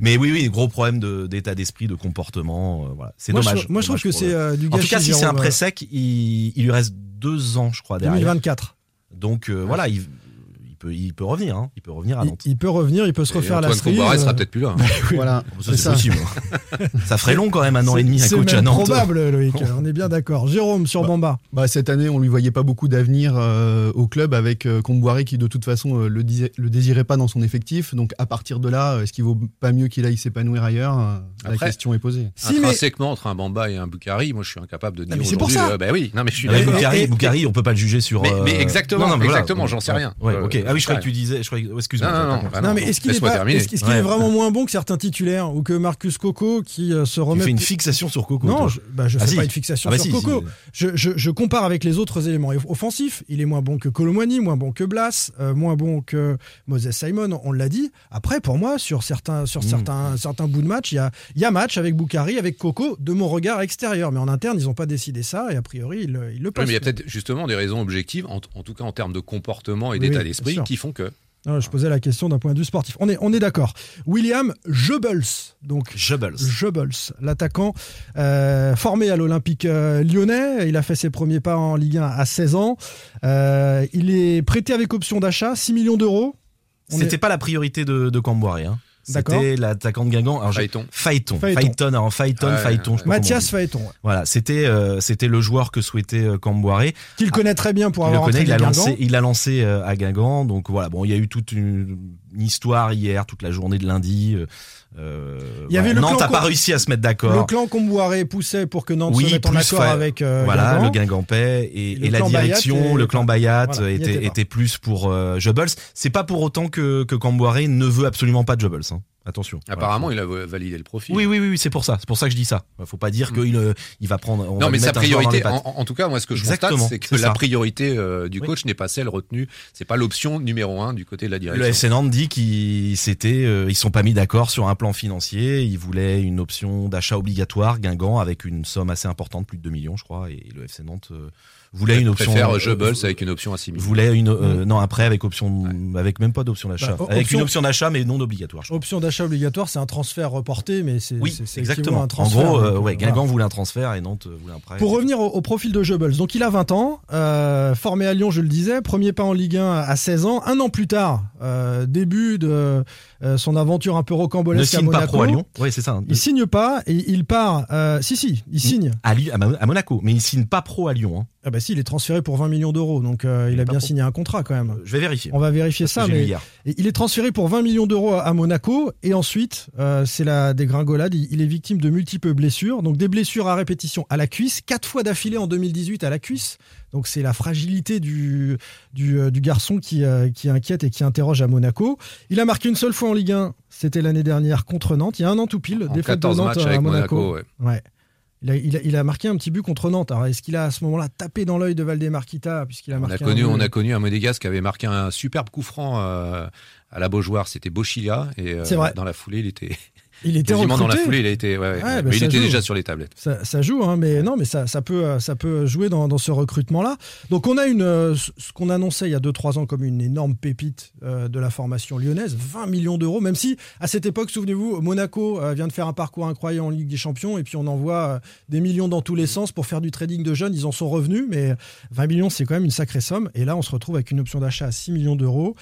Speaker 12: Mais oui, oui, gros problème de- d'état d'esprit, de comportement. euh, voilà. C'est dommage.
Speaker 8: moi, je trouve que c'est euh, du
Speaker 12: En tout
Speaker 8: gâchis.
Speaker 12: cas, si c'est un
Speaker 8: euh,
Speaker 12: sec, il, il lui reste deux ans, je crois, derrière.
Speaker 8: 2024.
Speaker 12: Donc euh, voilà, il, il peut, il peut revenir. hein. Il peut revenir à Nantes.
Speaker 8: il peut revenir, il peut se
Speaker 9: Et
Speaker 8: refaire la
Speaker 9: Antoine
Speaker 8: cerise.
Speaker 9: Comboiré sera
Speaker 8: euh,
Speaker 9: peut-être plus là.
Speaker 11: Voilà.
Speaker 12: Ça,
Speaker 11: c'est
Speaker 12: c'est
Speaker 11: ça.
Speaker 12: possible. ça ferait long quand même un an et demi à
Speaker 8: C'est
Speaker 12: coach
Speaker 8: même
Speaker 12: à Nantes.
Speaker 8: probable, Loïc. On est bien d'accord. Jérôme sur
Speaker 11: Bah,
Speaker 8: Bamba.
Speaker 11: Bah, cette année, on lui voyait pas beaucoup d'avenir euh, au club avec euh, Comboiré qui de toute façon euh, le, disait- le désirait pas dans son effectif. Donc à partir de là, est-ce qu'il vaut pas mieux qu'il aille s'épanouir ailleurs Euh, La question est posée.
Speaker 8: Si, mais-
Speaker 9: Intrinsèquement, entre un Bamba et un Bukhari, moi je suis incapable de dire
Speaker 8: mais c'est pour
Speaker 9: aujourd'hui.
Speaker 8: ça.
Speaker 9: bah oui, non mais je suis
Speaker 12: Ah, mais
Speaker 8: et- et-
Speaker 12: Boukari, on peut pas le juger sur.
Speaker 9: Mais- mais exactement,
Speaker 12: voilà.
Speaker 9: exactement, j'en sais rien.
Speaker 12: Ouais, ok. Ah oui, je croyais que tu disais. Je croyais... oh, Excuse-moi.
Speaker 9: Non, non, bah
Speaker 8: mais est-ce qu'il est, pas-
Speaker 12: Ouais.
Speaker 8: vraiment moins bon que certains titulaires ou que Marcus Coco qui euh, se
Speaker 12: Tu
Speaker 8: remet
Speaker 12: fais une fixation sur Coco.
Speaker 8: Non,
Speaker 12: toi.
Speaker 8: je, bah, je
Speaker 12: Ah,
Speaker 8: fais
Speaker 12: si.
Speaker 8: pas une fixation
Speaker 12: Ah, bah,
Speaker 8: sur
Speaker 12: si,
Speaker 8: Coco.
Speaker 12: si.
Speaker 8: Je, je- je compare avec les autres éléments offensifs. Il est moins bon que Colomwani, moins bon que Blas, euh, moins bon que Moses Simon, on l'a dit. Après, pour moi, sur certains, sur
Speaker 12: Mm.
Speaker 8: certains, certains bouts de match, il y a, il y a match avec Boukari, avec Coco, de mon regard extérieur. Mais en interne, ils n'ont pas décidé ça et a priori, ils, le- ils le
Speaker 9: Oui, mais il y a peut-être justement des raisons objectives, en, en tout cas en termes de comportement et d'état
Speaker 8: oui,
Speaker 9: d'esprit,
Speaker 8: sûr.
Speaker 9: qui font que.
Speaker 8: Non, je posais la question d'un point de vue sportif. On est, on est d'accord. William Jebels, donc
Speaker 12: Jebels.
Speaker 8: Jebels, l'attaquant euh, formé à l'Olympique euh, lyonnais. Il a fait ses premiers pas en Ligue 1 à 16 ans. Euh, il est prêté avec option d'achat, 6 millions d'euros.
Speaker 12: C'était
Speaker 8: est-
Speaker 12: pas la priorité de, de Camboiré. Hein. C'était l'attaquant de Guingamp. Alors,
Speaker 9: Phaéton.
Speaker 12: Phaéton.
Speaker 8: Phaéton.
Speaker 12: Alors Phaéton,
Speaker 9: Ouais,
Speaker 12: je
Speaker 8: Mathias. Phaéton, ouais.
Speaker 12: Voilà, c'était euh, c'était le joueur que souhaitait euh, Camboiré.
Speaker 8: qu'il connaît très bien pour
Speaker 12: Il le
Speaker 8: avoir
Speaker 12: connaît, il a
Speaker 8: Guingamp.
Speaker 12: lancé, il a lancé euh, à Guingamp. Donc voilà, bon, il y a eu toute une, une histoire hier, toute la journée de lundi. euh, euh,
Speaker 8: Il y avait
Speaker 12: voilà.
Speaker 8: le
Speaker 12: Nantes n'a pas réussi à se mettre
Speaker 8: Le
Speaker 12: d'accord.
Speaker 8: clan Comboiré poussait pour que Nantes
Speaker 12: Oui,
Speaker 8: se mette en accord avec euh,
Speaker 12: voilà,
Speaker 8: Guingamp.
Speaker 12: le Guingampais et,
Speaker 8: Et le
Speaker 12: et la direction,
Speaker 8: et-
Speaker 12: le clan Bayat
Speaker 8: Voilà, était
Speaker 12: plus pour euh. C'est pas pour autant que, que Camboiré ne veut absolument pas de Jebels. hein. Attention.
Speaker 9: Apparemment,
Speaker 12: Voilà,
Speaker 9: il a validé le profil.
Speaker 12: Oui, oui, oui, oui, c'est pour ça. C'est pour ça que je dis ça. Faut pas dire qu'il euh, il va prendre. on va
Speaker 9: non, mais sa priorité, en, tout cas, moi, ce que je
Speaker 12: Exactement,
Speaker 9: constate, c'est que la
Speaker 12: ça.
Speaker 9: priorité euh, du coach n'est pas celle retenue. C'est pas l'option numéro un du côté de la direction.
Speaker 12: Le FC Nantes dit qu'ils s'étaient, euh, ils sont pas mis d'accord sur un plan financier. Ils voulaient une option d'achat obligatoire Guingamp avec une somme assez importante, plus de 2 millions, je crois. Et le FC Nantes euh, voulait une option.
Speaker 9: préfère
Speaker 12: euh, euh,
Speaker 9: avec une option à 6 millions.
Speaker 12: Voulait une, euh, non après avec option, avec même pas d'option d'achat,
Speaker 8: Bah,
Speaker 12: avec
Speaker 8: option-
Speaker 12: une option d'achat mais non obligatoire.
Speaker 8: Option d'achat obligatoire, c'est un transfert reporté, mais c'est
Speaker 12: Oui, exactement.
Speaker 8: un
Speaker 12: En
Speaker 8: transfert.
Speaker 12: gros, euh,
Speaker 8: donc,
Speaker 12: ouais,
Speaker 8: euh,
Speaker 12: Guingamp
Speaker 8: voilà.
Speaker 12: voulait un transfert et Nantes euh, voulait un prêt.
Speaker 8: Pour revenir au, au profil de Goebbels, donc il a 20 ans, euh, formé à Lyon, je le disais, premier pas en Ligue 1 à 16 ans. Un an plus tard, euh, début de euh, son aventure un peu
Speaker 12: ne
Speaker 8: rocambolesque à
Speaker 12: signe pas
Speaker 8: Monaco.
Speaker 12: pro à Lyon. Oui, c'est ça. hein.
Speaker 8: Il signe pas et il part. euh, si si, il signe.
Speaker 12: à, à à Monaco, mais il signe pas pro à Lyon. hein.
Speaker 8: Ah bah si, il est transféré pour 20 millions d'euros, donc euh, il a
Speaker 12: pas
Speaker 8: bien
Speaker 12: pro.
Speaker 8: signé un contrat quand même.
Speaker 12: Je vais vérifier.
Speaker 8: On va vérifier
Speaker 12: Parce
Speaker 8: ça, mais il est transféré pour 20 millions d'euros à, à Monaco et ensuite c'est la dégringolade. Il, il est victime de multiples blessures, donc des blessures à répétition à la cuisse, quatre fois d'affilée en 2018 à la cuisse. Donc c'est la fragilité du du, du garçon qui qui inquiète et qui interroge à Monaco. Il a marqué une seule fois en Ligue 1, c'était l'année dernière contre Nantes. Il y a un an tout pile,
Speaker 9: En
Speaker 8: défaite de
Speaker 9: 14
Speaker 8: Nantes
Speaker 9: matchs
Speaker 8: à
Speaker 9: avec
Speaker 8: Monaco.
Speaker 9: Monaco, ouais.
Speaker 8: Ouais. Il a, il, a, il a marqué un petit but contre Nantes. Alors, est-ce qu'il a à ce moment-là tapé dans l'œil de Valdemarquita puisqu'il a
Speaker 9: On
Speaker 8: marqué
Speaker 9: a connu, on a connu un Monégasque qui avait marqué un superbe coup franc euh, à la Beaujoire. C'était Bochilla et euh, dans la foulée, il était.
Speaker 8: Il était
Speaker 9: quasiment dans la
Speaker 8: recruté.
Speaker 9: foulée, il a été. ouais, ouais.
Speaker 8: Ouais, bah,
Speaker 9: mais il était
Speaker 8: joue.
Speaker 9: déjà sur les tablettes.
Speaker 8: Ça, ça joue, hein, mais non, mais ça, ça, peut, euh, ça peut jouer dans, dans ce recrutement-là. Donc on a une, euh, ce qu'on annonçait il y a 2-3 ans comme une énorme pépite euh, de la formation lyonnaise, 20 millions d'euros, même si à cette époque, souvenez-vous, Monaco euh, vient de faire un parcours incroyable en Ligue des Champions et puis on envoie euh, des millions dans tous les sens pour faire du trading de jeunes, ils en sont revenus, mais 20 millions c'est quand même une sacrée somme. Et là on se retrouve avec une option d'achat à 6 millions d'euros.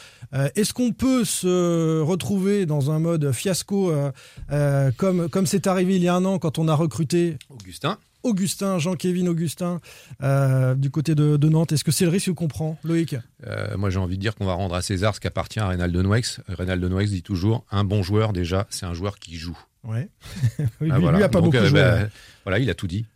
Speaker 8: Est-ce qu'on peut se retrouver dans un mode fiasco euh, comme comme c'est arrivé il y a un an quand on a recruté
Speaker 9: Augustin.
Speaker 8: Augustin, Jean-Kévin Augustin, euh, du côté de, de Nantes. Est-ce que c'est le risque qu'on prend, Loïc?
Speaker 9: Euh, moi, j'ai envie de dire qu'on va rendre à César ce qui appartient à Reynald Noex. Reynald Noex dit toujours un bon joueur, déjà, c'est un joueur qui joue.
Speaker 8: Ouais. Oui,
Speaker 9: Ah,
Speaker 8: lui,
Speaker 9: voilà.
Speaker 8: lui a pas
Speaker 9: Donc,
Speaker 8: beaucoup
Speaker 9: euh,
Speaker 8: joué.
Speaker 9: bah, voilà, il a tout dit.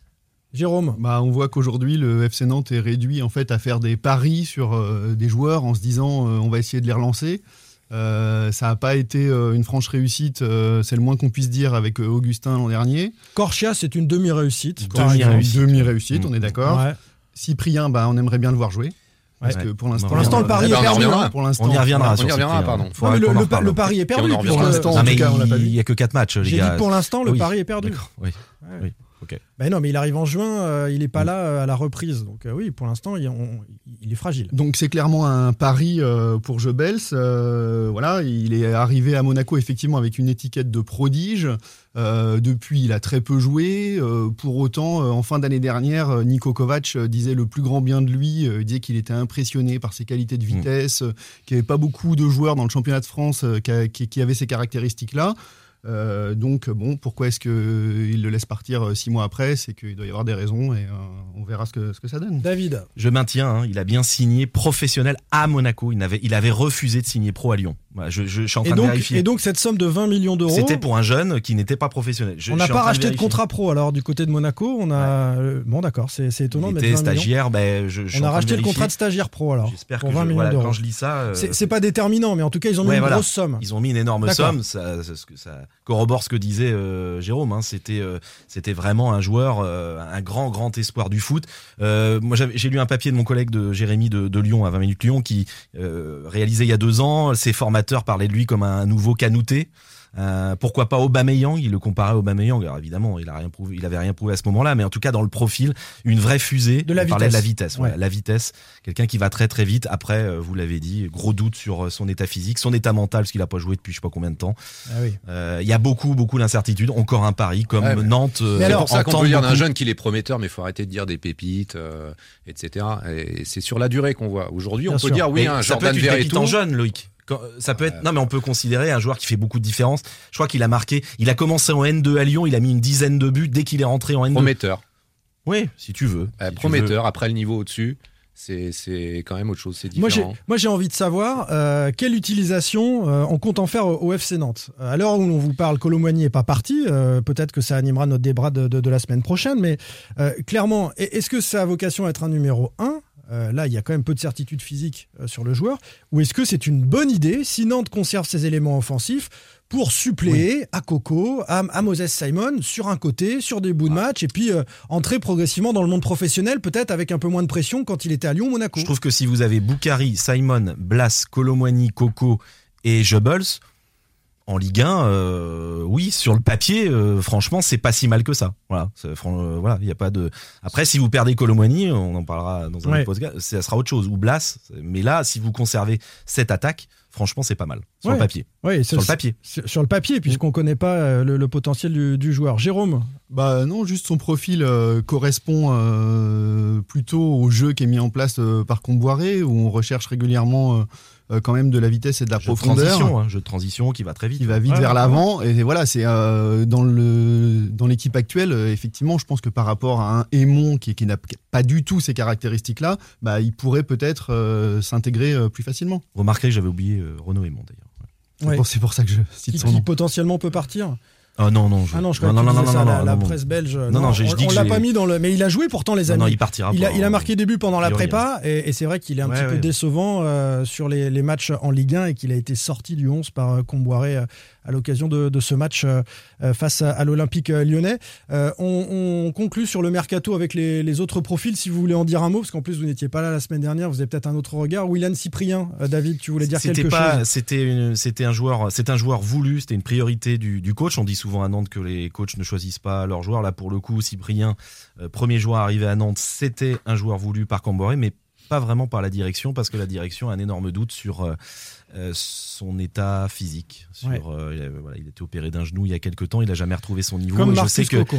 Speaker 8: Jérôme?
Speaker 11: Bah, on voit qu'aujourd'hui, le FC Nantes est réduit en fait à faire des paris sur euh, des joueurs en se disant euh, on va essayer de les relancer. Euh, ça n'a pas été euh, une franche réussite, euh, c'est le moins qu'on puisse dire avec euh, Augustin l'an dernier.
Speaker 8: Corchia, c'est une demi-réussite.
Speaker 11: Demi-réussite,
Speaker 8: exemple.
Speaker 11: demi-réussite, on est d'accord.
Speaker 8: Ouais.
Speaker 11: Cyprien, bah, on aimerait bien le voir jouer. Parce
Speaker 8: Ouais.
Speaker 11: que pour l'instant,
Speaker 8: le pari
Speaker 9: Eh
Speaker 8: est
Speaker 9: ben, on
Speaker 8: perdu.
Speaker 9: reviendra.
Speaker 8: hein.
Speaker 11: Pour l'instant,
Speaker 12: On y reviendra.
Speaker 9: On y reviendra, pardon.
Speaker 12: Faudra
Speaker 8: Non, mais le, pa- pari est
Speaker 9: on
Speaker 8: perdu.
Speaker 11: Pour l'instant, on
Speaker 12: il
Speaker 11: vu.
Speaker 12: il y a que 4 matchs, les
Speaker 8: J'ai dit
Speaker 12: gars.
Speaker 8: pour l'instant, le
Speaker 12: Oui.
Speaker 8: pari est perdu.
Speaker 12: D'accord, Oui.
Speaker 8: Ouais.
Speaker 12: Oui.
Speaker 8: Ben non, mais il arrive en juin, euh, il n'est
Speaker 12: Mm.
Speaker 8: pas là euh, à la reprise. Donc euh, oui, pour l'instant, il, est fragile.
Speaker 11: Donc c'est clairement un pari euh, pour Jebels. Voilà, il est arrivé à Monaco effectivement avec une étiquette de prodige. Depuis, il a très peu joué. Pour autant, en fin d'année dernière, Niko Kovac disait le plus grand bien de lui. Il disait qu'il était impressionné par ses qualités de vitesse, euh, qu'il n'y avait pas beaucoup de joueurs dans le championnat de France qui, a- qui- qui avaient ces caractéristiques-là. Euh, donc bon, pourquoi est-ce qu'il le laisse partir euh, six mois après? C'est qu'il doit y avoir des raisons et euh, on verra ce que, ce que ça donne.
Speaker 8: David,
Speaker 12: Je maintiens, hein, il a bien signé professionnel à Monaco. Il avait, il avait refusé de signer pro à Lyon. Je, je- je suis en
Speaker 8: et
Speaker 12: train de
Speaker 8: donc,
Speaker 12: vérifier.
Speaker 8: et donc cette somme de 20 millions d'euros,
Speaker 12: C'était pour un jeune qui n'était pas professionnel. Je-
Speaker 8: on n'a pas racheté de contrat pro alors du côté de Monaco. On a euh, bon d'accord, c'est c'est étonnant
Speaker 12: Il
Speaker 8: de
Speaker 12: était
Speaker 8: mettre 20 millions.
Speaker 12: stagiaire. Ben, je,
Speaker 8: On a
Speaker 12: de
Speaker 8: racheté le contrat de stagiaire pro alors.
Speaker 12: J'espère que
Speaker 8: 20
Speaker 12: je-
Speaker 8: millions
Speaker 12: voilà,
Speaker 8: d'euros.
Speaker 12: quand je lis ça, euh,
Speaker 8: C'est pas déterminant, mais en tout cas ils ont mis une grosse somme.
Speaker 12: Ils ont mis une énorme somme. Ça, corrobore ce que disait euh, Jérôme. hein. C'était, euh, c'était vraiment un joueur, un grand, grand espoir du foot. Moi, j'ai lu un papier de mon collègue de Jérémy de, de Lyon à 20 minutes Lyon qui réalisait il y a deux ans. Ses formateurs parlaient de lui comme un nouveau canouté. Euh, pourquoi pas Aubameyang? Il le comparait à Aubameyang. Alors évidemment, il a rien prouvé, il avait rien prouvé à ce moment-là, mais en tout cas dans le profil, une vraie fusée.
Speaker 8: De la
Speaker 12: On parlait
Speaker 8: vitesse.
Speaker 12: de la vitesse. voilà,
Speaker 8: Ouais.
Speaker 12: la vitesse. Quelqu'un qui va très très vite. Après, euh, vous l'avez dit, gros doute sur euh, son état physique, son état mental, parce qu'il a pas joué depuis je sais pas combien de temps.
Speaker 8: Ah oui.
Speaker 12: Euh, Il y a beaucoup beaucoup d'incertitudes. Encore un pari comme
Speaker 9: Ouais, mais-
Speaker 12: Nantes.
Speaker 8: Mais
Speaker 9: C'est
Speaker 8: alors,
Speaker 9: pour ça qu'on peut dire d'un jeune qu'il est prometteur, mais il faut arrêter de dire des pépites, euh, etc. Et c'est sur la durée qu'on voit. Aujourd'hui, on peut
Speaker 8: sûr.
Speaker 9: dire oui,
Speaker 12: Mais
Speaker 9: un
Speaker 12: ça peut
Speaker 9: Jordan
Speaker 12: être une pépite
Speaker 9: Verretou.
Speaker 12: en jeune, Loïc. Euh, ça peut être. Non, mais on peut considérer un joueur qui fait beaucoup de différence. Je crois qu'il a marqué. Il a commencé en N2 à Lyon. Il a mis une dizaine de buts dès qu'il est rentré en N2.
Speaker 9: Prometteur.
Speaker 12: Oui, si tu veux.
Speaker 9: Euh,
Speaker 12: Si tu
Speaker 9: prometteur. Après le niveau au-dessus, c'est c'est quand même autre chose. C'est
Speaker 8: Moi j'ai,
Speaker 9: différent.
Speaker 8: moi j'ai envie de savoir euh, quelle utilisation euh, on compte en faire au, au FC Nantes. À l'heure où l'on vous parle, Colomboigny n'est pas parti. euh, peut-être que ça animera notre débat de, de- de la semaine prochaine. Mais euh, clairement, est-ce que ça a vocation à être un numéro 1 euh, là, il y a quand même peu de certitude physique euh, sur le joueur, ou est-ce que c'est une bonne idée si Nantes conserve ses éléments offensifs pour suppléer à Coco, à, à Moses Simon sur un côté, sur des bouts de match, et puis euh, entrer progressivement dans le monde professionnel, peut-être avec un peu moins de pression quand il était à Lyon, Monaco.
Speaker 12: Je trouve que si vous avez Boukari, Simon, Blas, Colomwani, Coco et Jebels, en Ligue 1, euh, oui, sur le papier, euh, franchement, c'est pas si mal que ça. Voilà, euh, voilà, il y a pas de. Après, si vous perdez Colomwani, on en parlera dans un
Speaker 8: Ouais.
Speaker 12: autre podcast, ça sera autre chose. Ou Blas, mais là, si vous conservez cette attaque, franchement, c'est pas mal sur
Speaker 8: Ouais.
Speaker 12: le papier.
Speaker 8: Ouais,
Speaker 12: sur le papier.
Speaker 8: Sur, le papier, puisqu'on connaît pas le, le potentiel du, du joueur. Jérôme?
Speaker 11: Bah non, juste son profil euh, correspond euh, plutôt au jeu qui est mis en place euh, par Comboiré, où on recherche régulièrement euh, quand même de la vitesse et de la
Speaker 12: Jeu de
Speaker 11: profondeur.
Speaker 12: transition, hein, jeu de transition qui va très vite.
Speaker 11: qui va vite
Speaker 12: Ouais,
Speaker 11: vers
Speaker 12: ouais,
Speaker 11: l'avant. Et voilà, c'est euh, dans le dans l'équipe actuelle, euh, effectivement, je pense que par rapport à un Aimon qui, qui n'a pas du tout ces caractéristiques-là, bah, il pourrait peut-être euh, s'intégrer euh, plus facilement.
Speaker 12: Remarquez que j'avais oublié euh, Renaud Aymon d'ailleurs.
Speaker 11: C'est
Speaker 8: Ouais.
Speaker 11: pour, pour ça que je cite
Speaker 8: qui,
Speaker 11: son
Speaker 8: qui potentiellement peut partir.
Speaker 12: Ah non, non, je...
Speaker 8: Ah non, je crois
Speaker 12: non,
Speaker 8: que
Speaker 12: non, non,
Speaker 8: ça,
Speaker 12: non,
Speaker 8: la,
Speaker 12: non,
Speaker 8: la
Speaker 12: non,
Speaker 8: presse belge.
Speaker 12: Non, non, j'ai- je
Speaker 8: on, on l'a pas mis dans le. Mais il a joué pourtant les amis.
Speaker 12: non, il partira
Speaker 8: Il a, il a
Speaker 12: euh,
Speaker 8: marqué des buts pendant la prépa et, et c'est vrai qu'il est un
Speaker 12: Ouais,
Speaker 8: petit peu
Speaker 12: ouais.
Speaker 8: décevant euh, sur les, les matchs en Ligue 1 et qu'il a été sorti du 11 par euh, Comboiré euh, à l'occasion de, de ce match euh, euh, face à, à l'Olympique euh, lyonnais. Euh, on, on conclut sur le mercato avec les, les autres profils si vous voulez en dire un mot parce qu'en plus vous n'étiez pas là la semaine dernière, vous avez peut-être un autre regard. William Cyprien, euh, David, tu voulais dire quelque
Speaker 12: pas,
Speaker 8: chose?
Speaker 12: c'était un joueur, c'est un joueur voulu, c'était une priorité du, du coach. On dit souvent à Nantes que les coachs ne choisissent pas leurs joueurs. Là, pour le coup, Cyprien, euh, premier joueur arrivé à Nantes, c'était un joueur voulu par Camboré, mais pas vraiment par la direction, parce que la direction a un énorme doute sur euh, euh, son état physique. Sur,
Speaker 8: Ouais.
Speaker 12: euh, il, a, voilà, il a été opéré d'un genou il y a quelques temps, il a jamais retrouvé son niveau.
Speaker 8: Comme
Speaker 12: Et je sais que
Speaker 8: Coco.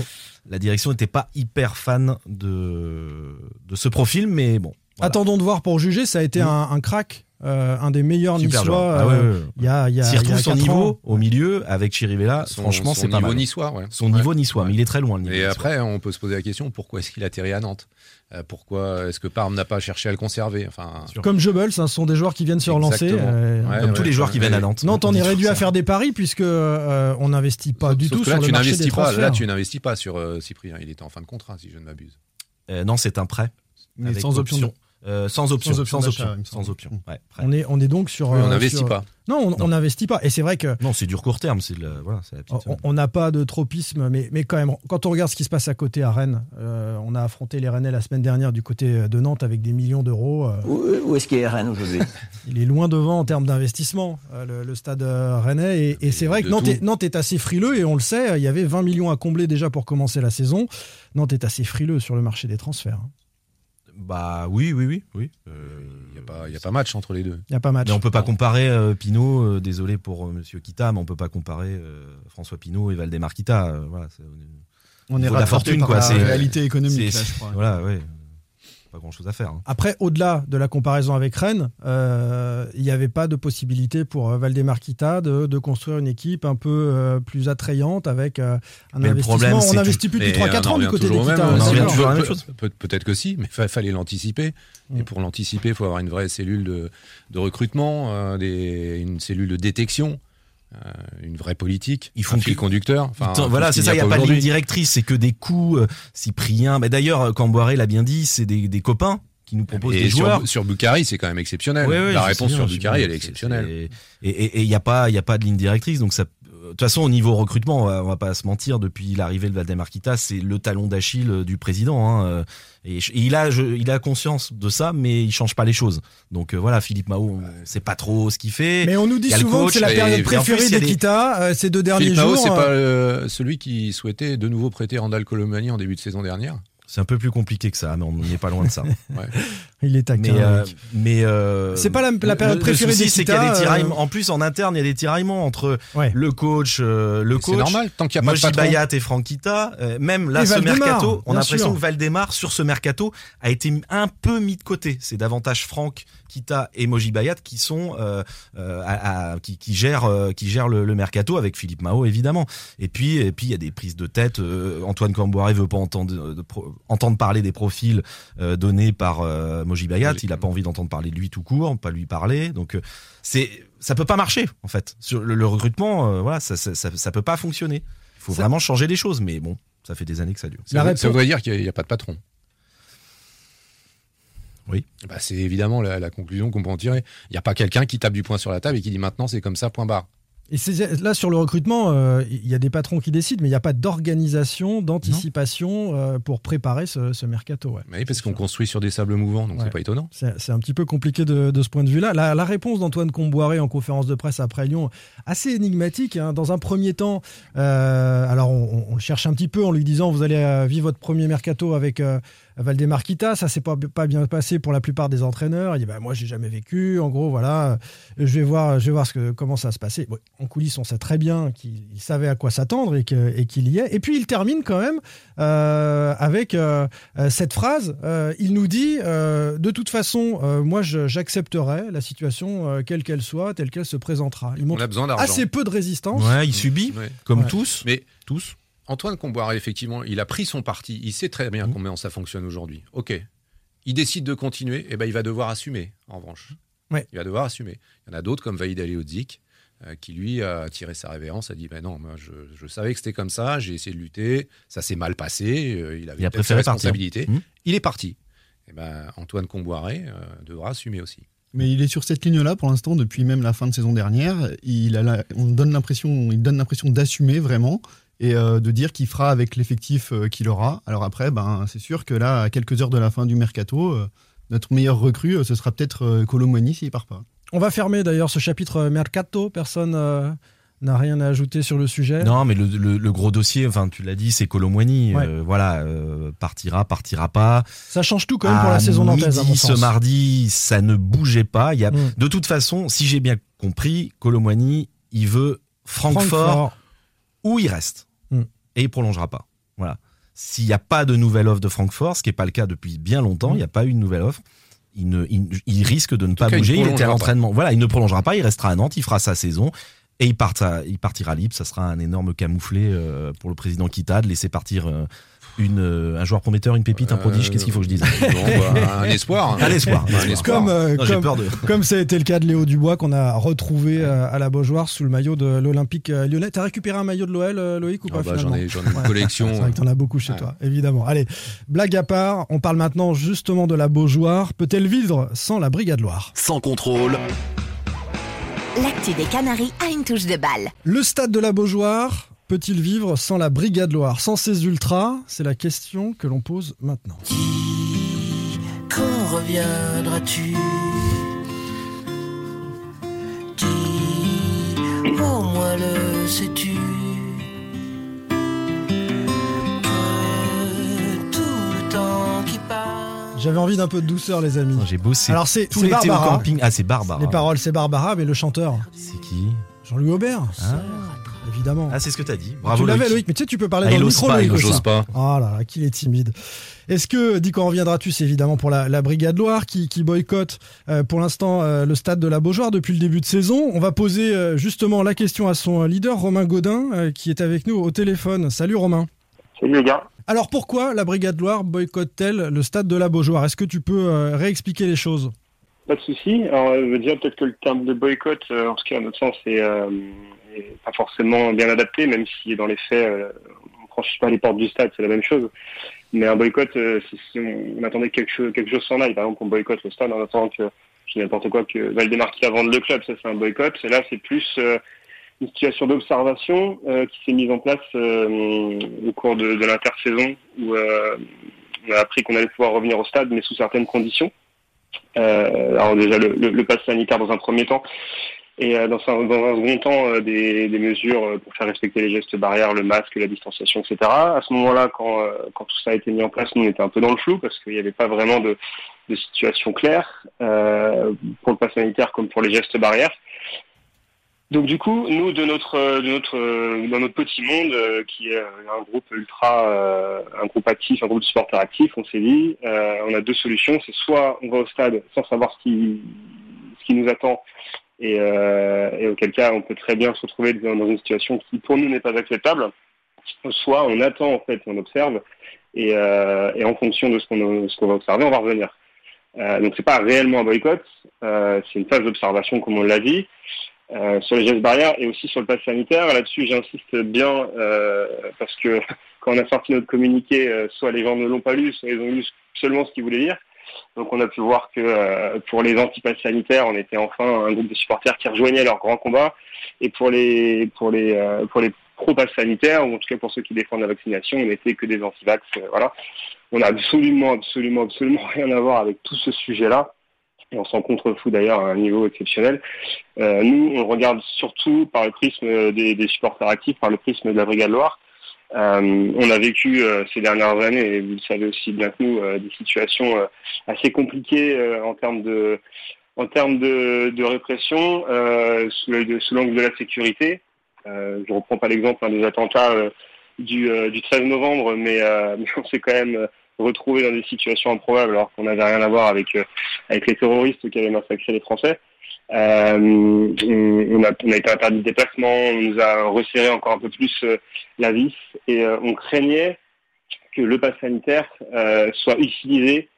Speaker 12: la direction n'était pas hyper fan de, de ce profil, mais bon. voilà.
Speaker 8: Attendons de voir pour juger. Ça a été un, un crack, euh, un des meilleurs
Speaker 12: Super
Speaker 8: niçois.
Speaker 12: Ah ouais,
Speaker 8: euh,
Speaker 12: ouais, ouais.
Speaker 8: Il y a, il y a,
Speaker 12: S'il
Speaker 8: y
Speaker 12: retrouve
Speaker 8: a
Speaker 12: son niveau
Speaker 8: ans.
Speaker 12: au milieu avec Chirivella,
Speaker 9: Son-
Speaker 12: franchement,
Speaker 9: son
Speaker 12: c'est pas
Speaker 9: niveau
Speaker 12: mal.
Speaker 9: niçois, ouais.
Speaker 12: Son niveau
Speaker 9: Ouais.
Speaker 12: niçois, mais il est très loin. Le niveau
Speaker 9: Et
Speaker 12: niçois.
Speaker 9: après, on peut se poser la question pourquoi est-ce qu'il atterrit à Nantes? Euh, Pourquoi est-ce que Parme n'a pas cherché à le conserver? Enfin,
Speaker 8: Comme Jebels, hein, ce sont des joueurs qui viennent se relancer. Euh,
Speaker 12: Comme tous les joueurs qui
Speaker 9: ouais.
Speaker 12: viennent à Nantes.
Speaker 8: Nantes, on est
Speaker 12: dit
Speaker 8: réduit à faire des paris puisque euh, on n'investit pas du
Speaker 9: sauf
Speaker 8: tout
Speaker 9: que là,
Speaker 8: sur le
Speaker 9: tu
Speaker 8: marché des
Speaker 9: n'investis pas.
Speaker 8: transferts.
Speaker 9: Là, tu n'investis pas sur euh, Cyprien. Il était en fin de contrat, si je ne m'abuse.
Speaker 12: Euh, non, c'est un prêt.
Speaker 11: Mais
Speaker 12: avec
Speaker 11: sans option.
Speaker 12: Euh, sans option.
Speaker 11: Sans option
Speaker 12: Sans option.
Speaker 11: il me semble.
Speaker 12: Sans option. Ouais, prêt.
Speaker 8: On est, on est donc sur.
Speaker 9: Oui, on
Speaker 8: euh,
Speaker 9: n'investit
Speaker 8: sur-
Speaker 9: pas.
Speaker 8: Non, on- n'investit pas. Et c'est vrai que
Speaker 12: Non, c'est du court terme. C'est voilà, c'est la petite.
Speaker 8: on- n'a pas de tropisme, mais, mais quand même, quand on regarde ce qui se passe à côté à Rennes, euh, on a affronté les Rennais la semaine dernière du côté de Nantes avec des millions d'euros. euh,
Speaker 10: Où, où est-ce qu'il est Rennes aujourd'hui?
Speaker 8: Il est loin devant en termes d'investissement, euh, le, le stade rennais. Et, et c'est vrai que Nantes est, Nantes est assez frileux, et on le sait, il y avait 20 millions à combler déjà pour commencer la saison. Nantes est assez frileux sur le marché des transferts.
Speaker 12: Bah oui, oui, oui, oui. Euh,
Speaker 9: Il n'y a, pas- il y a pas match entre les deux.
Speaker 8: Il n'y a pas match.
Speaker 12: Mais on peut pas comparer euh, Pinot. euh, désolé pour euh, Monsieur Kita, mais on peut pas comparer euh, François Pinot et Valdemar Kita. euh, voilà, c'est-
Speaker 11: On est
Speaker 12: Niveau de la fortune,
Speaker 11: par
Speaker 12: quoi,
Speaker 11: la
Speaker 12: c'est-
Speaker 11: réalité économique, là, je crois.
Speaker 12: Voilà, ouais. Pas grand chose à faire. hein.
Speaker 8: Après, au-delà de la comparaison avec Rennes, euh, il n'y avait pas de possibilité pour euh, Valdemar Kita de, de construire une équipe un peu euh, plus attrayante avec euh, un
Speaker 12: Mais
Speaker 8: investissement.
Speaker 12: problème,
Speaker 8: on n'investit plus depuis
Speaker 9: Mais
Speaker 8: 3-4
Speaker 9: on en
Speaker 8: ans du côté des Kita.
Speaker 9: Peut- peut- Peut-être que si, mais il fallait l'anticiper.
Speaker 8: Mm.
Speaker 9: Et pour l'anticiper, il faut avoir une vraie cellule de, de recrutement, euh, des- une cellule de détection, euh, une vraie politique,
Speaker 12: Ils font
Speaker 9: un fil
Speaker 12: que-
Speaker 9: conducteur. Enfin,
Speaker 12: voilà,
Speaker 9: ce
Speaker 12: c'est ça, il n'y a pas de ligne directrice, c'est que des coups, euh, Cyprien. Mais d'ailleurs, euh, Camboiré l'a bien dit, c'est des, des copains qui nous proposent
Speaker 9: Et
Speaker 12: des joueurs.
Speaker 9: sur, sur Bukhari, c'est quand même exceptionnel.
Speaker 12: Ouais, ouais,
Speaker 9: La réponse sur Bukhari, elle est exceptionnelle.
Speaker 12: Et il n'y a, pas- y a pas de ligne directrice, donc ça. De toute façon, au niveau recrutement, on va, on va pas se mentir, depuis l'arrivée de Valdemar Kita, c'est le talon d'Achille euh, du président. hein, euh, Et, il, a, je- il a conscience de ça, mais il change pas les choses. Donc euh, voilà, Philippe Mao, on sait pas trop ce qu'il fait.
Speaker 8: Mais on nous dit souvent que c'est la période préférée
Speaker 12: des-
Speaker 8: d'Ekita euh, ces deux derniers
Speaker 9: Philippe Mao,
Speaker 8: jours.
Speaker 9: c'est
Speaker 8: euh,
Speaker 9: pas euh, celui qui souhaitait de nouveau prêter Randall Colomani en début de saison dernière?
Speaker 12: C'est un peu plus compliqué que ça, mais on n'est pas loin de ça.
Speaker 9: Ouais.
Speaker 8: Il est taquin.
Speaker 12: Mais, euh, mais euh,
Speaker 8: C'est pas la- la période
Speaker 12: le-
Speaker 8: préférée
Speaker 12: Le souci, c'est qu'il y a des tiraillements.
Speaker 8: euh,
Speaker 12: En plus, en interne, il y a des tiraillements entre
Speaker 8: Ouais.
Speaker 12: le coach, euh, le coach,
Speaker 9: C'est normal, tant qu'il n'y a pas de.
Speaker 12: Bayat et Franquita. euh, même là,
Speaker 8: Et
Speaker 12: ce
Speaker 8: Valdemar,
Speaker 12: mercato, on a l'impression que Valdemar, sur ce mercato, a été un peu mis de côté. C'est davantage Franck, Kita et Moji Bayat qui sont euh, euh, à- à- qui, qui gèrent euh, qui gèrent le, le mercato avec Philippe Mao évidemment. Et puis et puis il y a des prises de tête. euh, Antoine Camboire veut pas entendre de pro- entendre parler des profils euh, donnés par euh, Moji Bayat. Il a pas envie d'entendre parler de lui tout court, pas lui parler. Donc euh, c'est ça peut pas marcher en fait. Sur le, le recrutement, euh, voilà, ça, ça, ça, ça peut pas fonctionner. Il faut
Speaker 8: Ça-
Speaker 12: vraiment changer les choses, mais bon, ça fait des années que ça dure.
Speaker 9: Ça voudrait dire qu'il n'y a, pas de patron.
Speaker 12: Oui.
Speaker 9: Bah, c'est évidemment la, la conclusion qu'on peut en tirer. Il n'y a pas quelqu'un qui tape du poing sur la table et qui dit maintenant c'est comme ça, point barre.
Speaker 8: Et là, sur le recrutement, euh, il y a des patrons qui décident, mais il n'y a pas d'organisation, d'anticipation euh, pour préparer ce, ce mercato. ouais.
Speaker 9: Oui, parce qu'on construit sur des sables mouvants, donc
Speaker 8: Ouais.
Speaker 9: c'est pas étonnant.
Speaker 8: C'est un petit peu compliqué de, de ce point de vue-là. La, la réponse d'Antoine Comboiré en conférence de presse après Lyon, assez énigmatique. hein. Dans un premier temps, euh, alors on, on le cherche un petit peu en lui disant vous allez vivre votre premier mercato avec Valdemar Kita. Ça s'est pas, pas bien passé pour la plupart des entraîneurs. Il dit bah, moi j'ai jamais vécu. En gros voilà, je vais voir, je vais voir ce que, comment ça se passait. Bon, en coulisses, on sait très bien qu'il il savait à quoi s'attendre et que- et qu'il y est. Et puis il termine quand même euh, avec euh, euh, cette phrase. Euh, il nous dit euh, de toute façon, euh, moi je- j'accepterai la situation euh, quelle qu'elle soit, telle qu'elle se présentera. Il
Speaker 9: On
Speaker 8: montre
Speaker 9: a besoin d'argent.
Speaker 8: assez peu de résistance.
Speaker 12: Ouais, il subit,
Speaker 9: Ouais.
Speaker 12: comme
Speaker 8: Ouais.
Speaker 12: tous.
Speaker 9: Mais
Speaker 12: Tous.
Speaker 9: Antoine Comboiré, effectivement, il a pris son parti. Il sait très
Speaker 8: Mmh.
Speaker 9: bien comment ça fonctionne aujourd'hui. Ok. Il décide de continuer, et ben il va devoir assumer, en revanche.
Speaker 8: Ouais.
Speaker 9: Il va devoir assumer. Il y en a d'autres comme Vaïd Aliodzik, euh, qui lui a tiré sa révérence, a dit ben non, moi je, je savais que c'était comme ça, j'ai essayé de lutter, ça s'est mal passé, euh, il avait
Speaker 12: Il a préféré
Speaker 9: responsabilités.
Speaker 12: Mmh.
Speaker 9: Il est parti. Et ben Antoine Comboiré euh, devra assumer aussi.
Speaker 11: Mais il est sur cette ligne-là pour l'instant depuis même la fin de saison dernière. Il a la- on donne l'impression, il donne l'impression d'assumer vraiment et euh, de dire qu'il fera avec l'effectif euh, qu'il aura. Alors après, ben c'est sûr que là, à quelques heures de la fin du mercato, euh, notre meilleur recrue, euh, ce sera peut-être euh, Colomboigny s'il part pas.
Speaker 8: On va fermer d'ailleurs ce chapitre mercato. Personne euh, n'a rien à ajouter sur le sujet.
Speaker 12: Non, mais le, le- le gros dossier, enfin, tu l'as dit, c'est Colomboigny.
Speaker 8: Ouais.
Speaker 12: Euh, voilà, euh, partira, partira pas.
Speaker 8: Ça change tout quand même pour
Speaker 12: À
Speaker 8: la saison nantaise. à mon
Speaker 12: midi, ce
Speaker 8: sens.
Speaker 12: mardi, ça ne bougeait pas. Il y a,
Speaker 8: Mm.
Speaker 12: De toute façon, si j'ai bien compris, Colomboigny, il veut Francfort,
Speaker 8: Francfort.
Speaker 12: où il reste. Et il prolongera pas. Voilà. S'il n'y a pas de nouvelle offre de Francfort, ce qui n'est pas le cas depuis bien longtemps, il n'y a pas eu de nouvelle offre. Il, ne, il, il risque de ne pas
Speaker 9: cas,
Speaker 12: bouger. Il, était à l'entraînement. Voilà, il ne prolongera pas. Il restera à Nantes. Il fera sa saison. Et il, partira, il partira libre. Ça sera un énorme camouflet euh, pour le président Kita de laisser partir euh, une, euh, un joueur prometteur, une pépite, un prodige.
Speaker 9: Euh,
Speaker 12: Qu'est-ce qu'il faut que je dise
Speaker 9: bon, bah, un espoir.
Speaker 12: Un espoir.
Speaker 9: Un espoir.
Speaker 8: Comme, euh,
Speaker 12: Non,
Speaker 8: comme-
Speaker 12: peur de.
Speaker 8: Comme ça a été le cas de Léo Dubois qu'on a retrouvé euh, à la Beaujoire sous le maillot de l'Olympique euh, lyonnais. T'as récupéré un maillot de l'OL, euh, Loïc, ou pas
Speaker 9: Ah bah,
Speaker 8: finalement
Speaker 9: j'en ai, j'en ai une
Speaker 8: Ouais.
Speaker 9: collection.
Speaker 8: C'est vrai que t'en as beaucoup chez
Speaker 9: Ouais.
Speaker 8: toi, évidemment. Allez, blague à part, on parle maintenant justement de la Beaujoire. Peut-elle vivre sans la Brigade Loire?
Speaker 3: Sans contrôle,
Speaker 7: L'actu des Canaries a une touche de balle.
Speaker 8: Le stade de la Beaujoire peut-il vivre sans la Brigade Loire Sans ses ultras? C'est la question que l'on pose maintenant.
Speaker 14: Quand reviendras-tu? Dis, au moins le sais-tu? Que tout le temps qui passe
Speaker 8: J'avais envie d'un peu de douceur, les amis.
Speaker 12: J'ai bossé
Speaker 8: Alors, c'est
Speaker 12: tout
Speaker 8: c'est
Speaker 12: l'été au
Speaker 8: Barbara.
Speaker 12: camping. Ah, c'est Barbara.
Speaker 8: Les paroles, c'est Barbara, mais le chanteur,
Speaker 12: C'est qui?
Speaker 8: Jean-Louis Aubert,
Speaker 12: Ah,
Speaker 8: évidemment.
Speaker 12: Ah, c'est ce que t'as dit. Bravo
Speaker 8: tu l'avais,
Speaker 12: Loïc.
Speaker 8: Mais tu sais, tu peux parler
Speaker 12: Ah,
Speaker 8: dans
Speaker 12: il
Speaker 8: le micro,
Speaker 12: pas,
Speaker 8: Loïc,
Speaker 12: il.
Speaker 9: J'ose pas.
Speaker 8: Oh là là, qu'il est timide. Est-ce que, dit quand reviendras-tu, c'est évidemment pour la, la Brigade Loire qui, qui boycotte euh, pour l'instant euh, le stade de la Beaujoire depuis le début de saison? On va poser euh, justement la question à son leader, Romain Godin, euh, qui est avec nous au téléphone. Salut Romain.
Speaker 15: Salut les gars.
Speaker 8: Alors pourquoi la Brigade Loire boycotte-t-elle le stade de la Beaujoire? Est-ce que tu peux euh, réexpliquer les choses?
Speaker 15: Pas de souci. Alors, je veux dire peut-être que le terme de boycott, euh, en tout cas à notre sens, est, euh, pas forcément bien adapté, même si dans les faits, euh, on franchit pas les portes du stade, c'est la même chose. Mais un boycott, euh, si on, attendait que quelque chose, quelque chose s'en aille. Par exemple, on boycotte le stade en attendant que, je n'importe quoi, que Valdemar qui vende le club, ça c'est un boycott. Et là, c'est plus euh, une situation d'observation qui s'est mise en place au cours de, l'intersaison où on a appris qu'on allait pouvoir revenir au stade, mais sous certaines conditions. Alors déjà le, le, le pass sanitaire dans un premier temps et euh, dans, un, dans un second temps euh, des, des mesures euh, pour faire respecter les gestes barrières, le masque, la distanciation, etc. À ce moment-là, quand, quand tout ça a été mis en place, nous on était un peu dans le flou parce qu'il n'y avait pas vraiment de, de situation claire euh, pour le pass sanitaire comme pour les gestes barrières. Donc du coup, nous de notre de notre dans notre petit monde euh, qui est un groupe ultra, euh, un groupe actif, un groupe de supporters actifs, on s'est dit, on a deux solutions. C'est soit on va au stade sans savoir ce qui ce qui nous attend et, euh, et auquel cas on peut très bien se retrouver dans, une situation qui pour nous n'est pas acceptable. Soit on attend en fait, on observe et, euh, en fonction de ce qu'on va observer, on va revenir. Euh, donc c'est pas réellement un boycott, euh, c'est une phase d'observation comme on l'a dit. Sur les gestes barrières et aussi sur le pass sanitaire. Là-dessus, j'insiste bien parce que quand on a sorti notre communiqué, soit les gens ne l'ont pas lu, soit ils ont lu seulement ce qu'il voulait dire. Donc on a pu voir que euh, pour les antipasses sanitaires, on était enfin un groupe de supporters qui rejoignaient leur grand combat. Et pour les pour les euh, pour les pro-passes sanitaires, ou en tout cas pour ceux qui défendent la vaccination, on n'était que des antivax. euh, voilà. On n'a absolument, absolument, absolument rien à voir avec tout ce sujet-là. Et on s'en contrefout d'ailleurs à un niveau exceptionnel. Euh, nous, on regarde surtout par le prisme des, des supporters actifs, par le prisme de la Brigade Loire. Euh, on a vécu euh, ces dernières années, et vous le savez aussi bien que nous, euh, des situations euh, assez compliquées euh, en termes de en termes de, de répression sous l'angle de la sécurité. Je reprends pas l'exemple hein, des attentats du, du 13 novembre, mais, mais on s'est quand même retrouvé dans des situations improbables alors qu'on n'avait rien à voir avec avec les terroristes qui avaient massacré les Français. Euh, on, a, on a été interdit de déplacement, on nous a resserré encore un peu plus euh, la vis et euh, on craignait que le pass sanitaire soit utilisé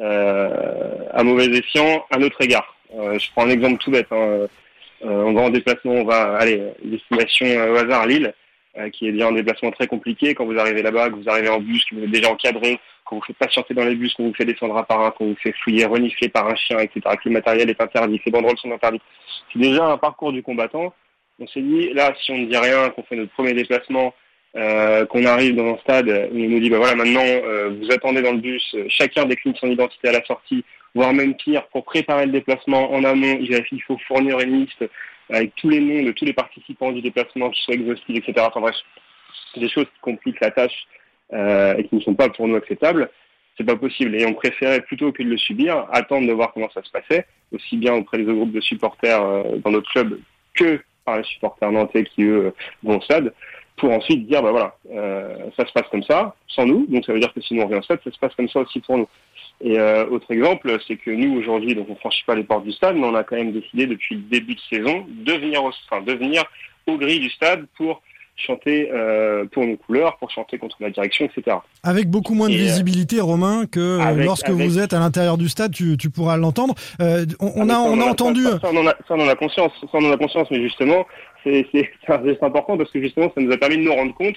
Speaker 15: à mauvais escient à notre égard. Je prends un exemple tout bête. hein. On va en déplacement, on va aller destination au hasard Lille, qui est bien un déplacement très compliqué. Quand vous arrivez là-bas, que vous arrivez en bus, que vous êtes déjà encadré, qu'on vous fait patienter dans les bus, qu'on vous fait descendre un par un, qu'on vous fait fouiller, renifler par un chien, etc. Que le matériel est interdit, que les banderoles sont interdites. C'est déjà un parcours du combattant. On s'est dit, là, si on ne dit rien, qu'on fait notre premier déplacement, euh, qu'on arrive dans un stade où on nous dit, bah voilà, maintenant, euh, vous attendez dans le bus, euh, chacun décline son identité à la sortie, voire même pire, pour préparer le déplacement en amont, il faut fournir une liste avec tous les noms de tous les participants du déplacement qui soient exhaustifs, etc. Enfin bref, des choses qui compliquent la tâche euh, et qui ne sont pas pour nous acceptables. C'est pas possible. Et on préférait plutôt que de le subir, attendre de voir comment ça se passait, aussi bien auprès des groupes de supporters euh, dans notre club que par les supporters nantais qui eux vont au stade, pour ensuite dire bah voilà, euh, ça se passe comme ça, sans nous, donc ça veut dire que si nous on revient au stade, ça se passe comme ça aussi pour nous. Et euh, autre exemple, c'est que nous aujourd'hui, donc on franchit pas les portes du stade, mais on a quand même décidé depuis le début de saison de venir au, enfin, de venir aux grilles du stade pour chanter euh, pour nos couleurs, pour chanter contre la direction, etc.
Speaker 8: Avec beaucoup moins de
Speaker 15: Et, euh,
Speaker 8: visibilité, Romain, que euh,
Speaker 15: avec-
Speaker 8: lorsque
Speaker 15: avec-
Speaker 8: vous êtes à l'intérieur du stade, tu, tu pourras l'entendre. Euh, on, on a, on a
Speaker 15: en
Speaker 8: entendu.
Speaker 15: Ça, ça, on en a, ça, on en a conscience. Ça, on en a conscience, mais justement, c'est important parce que justement, ça nous a permis de nous rendre compte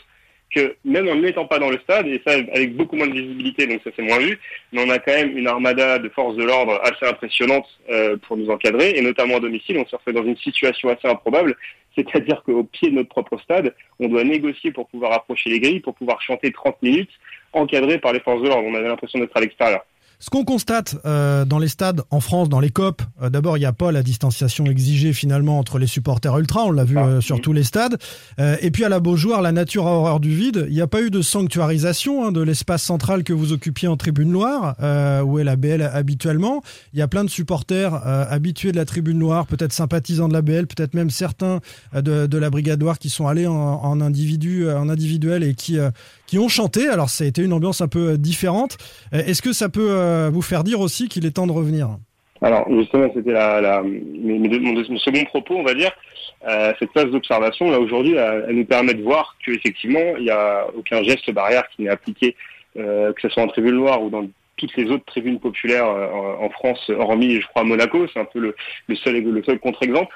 Speaker 15: que même en n'étant pas dans le stade, et ça avec beaucoup moins de visibilité, donc ça c'est moins vu, mais on a quand même une armada de forces de l'ordre assez impressionnante euh, pour nous encadrer, et notamment à domicile, on se retrouve dans une situation assez improbable, c'est-à-dire qu'au pied de notre propre stade, on doit négocier pour pouvoir approcher les grilles, pour pouvoir chanter 30 minutes, encadré par les forces de l'ordre. On avait l'impression d'être à l'extérieur.
Speaker 8: Ce qu'on constate euh, dans les stades en France, dans les COP, euh, d'abord il n'y a pas la distanciation exigée finalement entre les supporters ultra, on l'a vu euh, sur tous les stades. Euh, et puis à la Beaujoire, la nature a horreur du vide. Il n'y a pas eu de sanctuarisation hein, de l'espace central que vous occupiez en Tribune Loire, euh, où est la BL habituellement. Il y a plein de supporters euh, habitués de la Tribune Loire, peut-être sympathisants de la BL, peut-être même certains de, de la Brigade Loire qui sont allés en, en individu, en individuel et qui euh, qui ont chanté. Alors ça a été une ambiance un peu euh, différente. Euh, Est-ce que ça peut euh, vous faire dire aussi qu'il est temps de revenir?
Speaker 15: Alors justement, c'était mon, second propos, on va dire. Cette phase d'observation, là aujourd'hui, elle, nous permet de voir qu'effectivement, il n'y a aucun geste barrière qui n'est appliqué, que ce soit en tribune Loire ou dans toutes les autres tribunes populaires euh, en, France, hormis, je crois, Monaco, c'est un peu le, seul, le seul contre-exemple.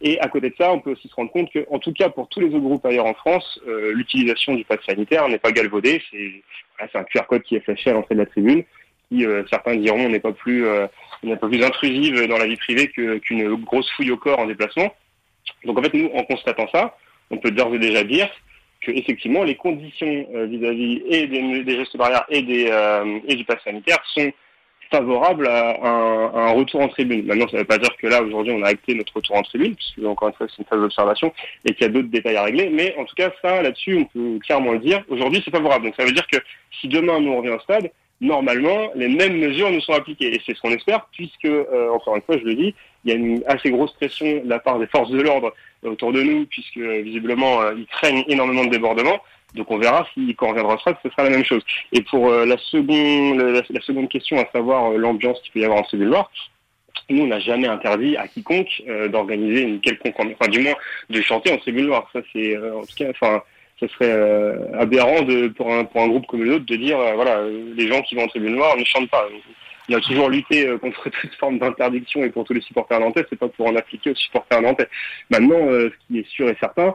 Speaker 15: Et à côté de ça, on peut aussi se rendre compte que, en tout cas pour tous les autres groupes ailleurs en France, euh, l'utilisation du pass sanitaire n'est pas galvaudée. C'est un QR code qui est flashé à l'entrée de la tribune, qui euh, certains diront n'est pas plus n'est pas plus intrusive dans la vie privée qu'une grosse fouille au corps en déplacement. Donc en fait, nous, en constatant ça, on peut d'ores et déjà dire que effectivement les conditions euh, vis-à-vis et des, des gestes barrières et des euh, et du pass sanitaire sont favorables à un, à un retour en tribune. Maintenant, ça ne veut pas dire que là, aujourd'hui, on a acté notre retour en tribune, puisque encore une fois, c'est une phase d'observation et qu'il y a d'autres détails à régler. Mais en tout cas, ça, là-dessus, on peut clairement le dire. Aujourd'hui, c'est favorable. Donc ça veut dire que si demain, nous, on revient au stade, normalement, les mêmes mesures nous sont appliquées. Et c'est ce qu'on espère, puisque, euh, encore une fois, je le dis, il y a une assez grosse pression de la part des forces de l'ordre autour de nous, puisque euh, visiblement, euh, ils craignent énormément de débordements. Donc on verra si quand on reviendra stade, ce sera la même chose. Et pour euh, la seconde la, seconde question, à savoir euh, l'ambiance qu'il peut y avoir en War, nous, on n'a jamais interdit à quiconque euh, d'organiser une quelconque, enfin du moins de chanter en noire. Ça, c'est euh, en tout cas, enfin, ça serait euh, aberrant de, pour un pour un groupe comme le nôtre de dire, euh, voilà, euh, les gens qui vont en tribune noire ne chantent pas. Il a toujours lutté euh, contre toute forme d'interdiction et pour tous les supporters nantais, c'est pas pour en appliquer aux supporters nantais. Maintenant, euh, ce qui est sûr et certain,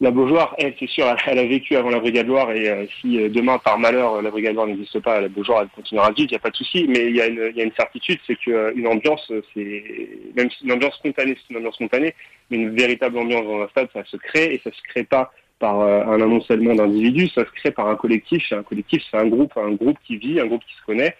Speaker 15: La Beaujoire, elle, c'est sûr, elle a vécu avant la Brigade Loire et euh, si euh, demain, par malheur, la Brigade Loire n'existe pas, la Beaujoire, elle continuera à vivre, il n'y a pas de souci. Mais il y, a une- y a une certitude, c'est qu'une ambiance, euh, c'est même si une ambiance spontanée, c'est une ambiance spontanée, mais une véritable ambiance dans un stade, ça se crée et ça se crée pas par euh, un amoncellement d'individus, ça se crée par un collectif. Et un collectif, c'est un groupe, un groupe qui vit, un groupe qui se connaît.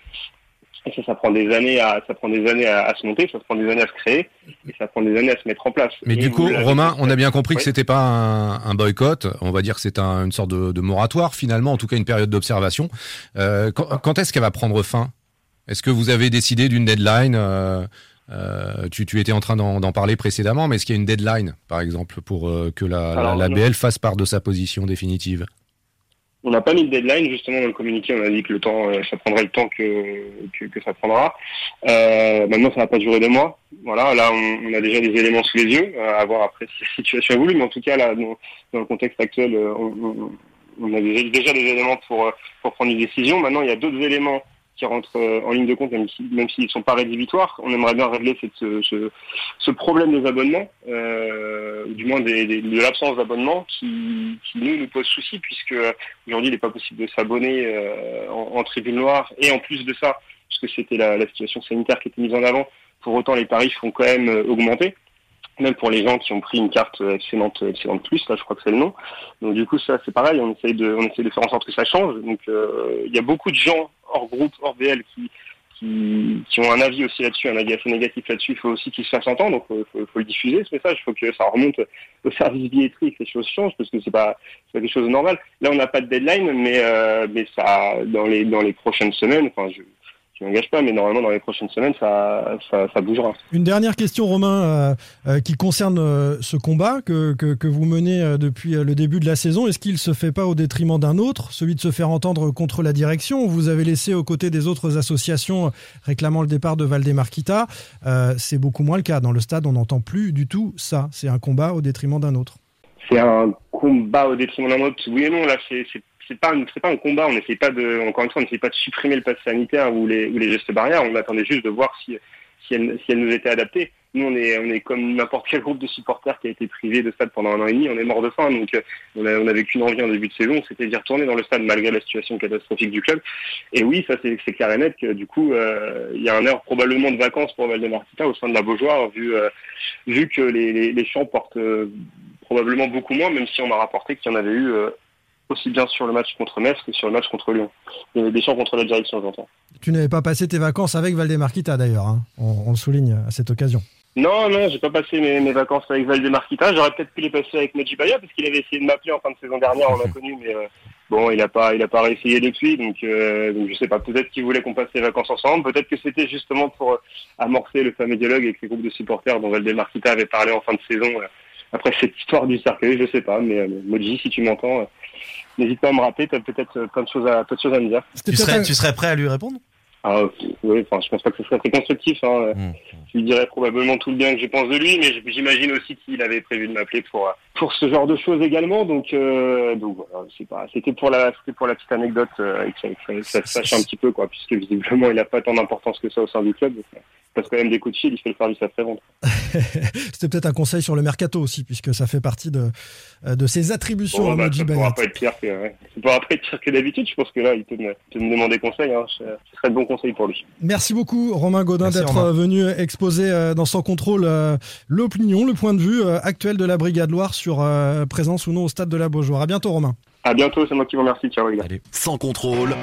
Speaker 15: Et ça, ça prend des années à, ça prend des années à, à se monter, ça prend des années à se créer, et ça prend des années à se mettre en place.
Speaker 9: Mais
Speaker 15: Et
Speaker 9: du coup, Romain, on a bien compris que
Speaker 15: Oui.
Speaker 9: c'était pas un, un boycott. On va dire que c'est un- une sorte de, de moratoire finalement, en tout cas une période d'observation. Euh, quand quand est-ce qu'elle va prendre fin? Est-ce que vous avez décidé d'une deadline euh, euh, tu, tu étais en train d'en parler précédemment, mais est-ce qu'il y a une deadline, par exemple, pour euh, que la,
Speaker 15: Alors.
Speaker 9: BL fasse part de sa position définitive?
Speaker 15: On n'a pas mis de deadline, justement, dans le communiqué, on a dit que le temps, euh, ça prendrait le temps que, que, que ça prendra. Euh, maintenant, ça va pas durer deux mois. Voilà, là, on, on a déjà des éléments sous les yeux, à voir après si la situation évolue, mais en tout cas, là, dans, dans le contexte actuel, on, on- on a déjà, déjà des éléments pour, pour prendre une décision. Maintenant, il y a d'autres éléments qui rentrent euh, en ligne de compte, même si- même s'ils ne sont pas rédhibitoires. On aimerait bien régler cette, ce, problème des abonnements, euh, ou du moins de l'absence d'abonnement, qui, nous, pose souci, puisque euh, aujourd'hui, il n'est pas possible de s'abonner en, en tribune noire. Et en plus de ça, puisque c'était la, la situation sanitaire qui était mise en avant, pour autant, les tarifs ont quand même augmenté. Même pour les gens qui ont pris une carte euh, excellente, excellente plus, là, je crois que c'est le nom. Donc du coup, ça, c'est pareil. On essaye de, on essaye de faire en sorte que ça change. Donc, euh, il y a beaucoup de gens hors groupe, hors BL, qui, qui, qui ont un avis aussi là-dessus, un avis négatif là-dessus. Il faut aussi qu'ils se fassent entendre. Donc, il faut, faut le diffuser ce message. Il faut que ça remonte au service billetterie, que les choses changent, parce que c'est pas, pas quelque chose de normal. Là, on n'a pas de deadline, mais, euh, mais ça, dans les, dans les prochaines semaines, enfin, je, je m'engage pas, mais normalement, dans les prochaines semaines, ça, ça, ça bougera.
Speaker 8: Une dernière question, Romain, euh, euh, qui concerne euh, ce combat que, que, que vous menez depuis le début de la saison. Est-ce qu'il se fait pas au détriment d'un autre, celui de se faire entendre contre la direction? Vous avez laissé aux côtés des autres associations réclamant le départ de Valdemarquita. C'est beaucoup moins le cas. Dans le stade, on n'entend plus du tout ça. C'est un combat au détriment d'un autre.
Speaker 15: c'est un combat au détriment d'un autre. Oui et non, là, c'est c'est pas pas un combat. On n'essaye pas de, encore une fois, on n'essaye pas de supprimer le pass sanitaire ou les ou les gestes barrières. On attendait juste de voir si si elle, nous était adaptée. Nous, on est on est comme n'importe quel groupe de supporters qui a été privé de stade pendant un an et demi. On est mort de faim, donc euh, on a on avait qu'une envie en début de saison, c'était d'y retourner dans le stade malgré la situation catastrophique du club. Et oui, ça c'est c'est clair et net que du coup, euh, il y a un air probablement de vacances pour Valdemarquita au sein de la Beaujoire, vu euh, vu que les, les, champs portent probablement beaucoup moins, même si on m'a rapporté qu'il y en avait eu aussi bien sur le match contre Metz que sur le match contre Lyon. Il y avait des champs contre la direction, j'entends.
Speaker 8: Tu n'avais pas passé tes vacances avec Valdemarquita d'ailleurs. hein. On, on le souligne à cette occasion.
Speaker 15: Non, non, j'ai pas passé mes, mes vacances avec Valdemarquita. J'aurais peut-être pu les passer avec Medjibaya parce qu'il avait essayé de m'appeler en fin de saison dernière, on l'a connu, mais euh, bon, il a pas, il a pas réessayé depuis, donc, euh, donc je sais pas. Peut-être qu'il voulait qu'on passe les vacances ensemble. Peut-être que c'était justement pour amorcer le fameux dialogue avec les groupes de supporters dont Valdemarquita avait parlé en fin de saison. euh, après cette histoire du cercueil, je sais pas, mais euh, Moji, si tu m'entends, euh, n'hésite pas à me rappeler. T'as peut-être euh, plein de choses à, plein de choses à me dire.
Speaker 12: Tu serais, tu serais prêt à lui répondre?
Speaker 15: Ah, euh, oui, enfin, je pense pas que ce serait très constructif. Hein. Je lui dirais probablement tout le bien que je pense de lui, mais j'imagine aussi qu'il avait prévu de m'appeler pour euh, pour ce genre de choses également. Donc, euh, donc voilà, c'est pas. C'était pour la, c'était pour la petite anecdote euh, et que ça, que ça, ça se sache un petit peu, quoi, puisque visiblement il a pas tant d'importance que ça au sein du club. Donc, euh, passe quand même des coups de fil, il fait le service après-vente.
Speaker 8: C'était peut-être un conseil sur le mercato aussi, puisque ça fait partie de, euh, de ses attributions
Speaker 15: Bon,
Speaker 8: à
Speaker 15: bah, ça
Speaker 8: Bayat.
Speaker 15: pourra pas être pire que, ouais. ça pourra pas être pire que d'habitude. Je pense que là, il peut me, peut me demander conseil. Hein. Ce serait de bons conseils pour lui.
Speaker 8: Merci beaucoup Romain Godin d'être euh, venu exposer euh, dans son contrôle euh, l'opinion, le point de vue euh, actuel de la Brigade Loire sur euh, présence ou non au stade de la Beaujoire. À bientôt Romain.
Speaker 15: À bientôt, c'est moi qui vous remercie. Ciao les gars.
Speaker 3: Sans contrôle.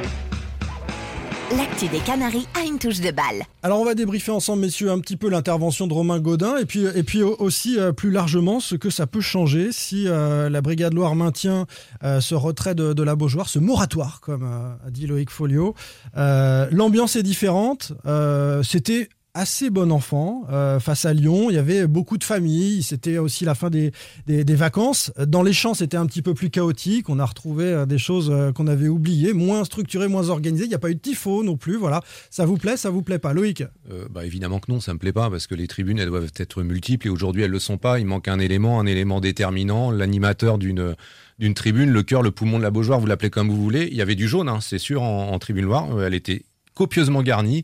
Speaker 7: L'actu des Canaries a une touche de balle.
Speaker 8: Alors on va débriefer ensemble messieurs un petit peu l'intervention de Romain Godin et puis, et puis au- aussi euh, plus largement ce que ça peut changer si euh, la Brigade Loire maintient euh, ce retrait de, la Beaujoire, ce moratoire comme euh, a dit Loïc Folio. Euh, L'ambiance est différente, euh, c'était assez bon enfant euh, face à Lyon. Il y avait beaucoup de familles. C'était aussi la fin des, des, vacances. Dans les champs, c'était un petit peu plus chaotique. On a retrouvé euh, des choses euh, qu'on avait oubliées, moins structurées, moins organisées. Il n'y a pas eu de tifo non plus. Voilà. Ça vous plaît, ça vous plaît pas, Loïc?
Speaker 9: Bah, évidemment que non, ça me plaît pas parce que les tribunes elles doivent être multiples et aujourd'hui elles le sont pas. Il manque un élément, un élément déterminant, l'animateur d'une d'une tribune, le cœur, le poumon de la Beaujoire, vous l'appelez comme vous voulez. Il y avait du jaune, hein, c'est sûr, en, en tribune noire. Elle était copieusement garnie.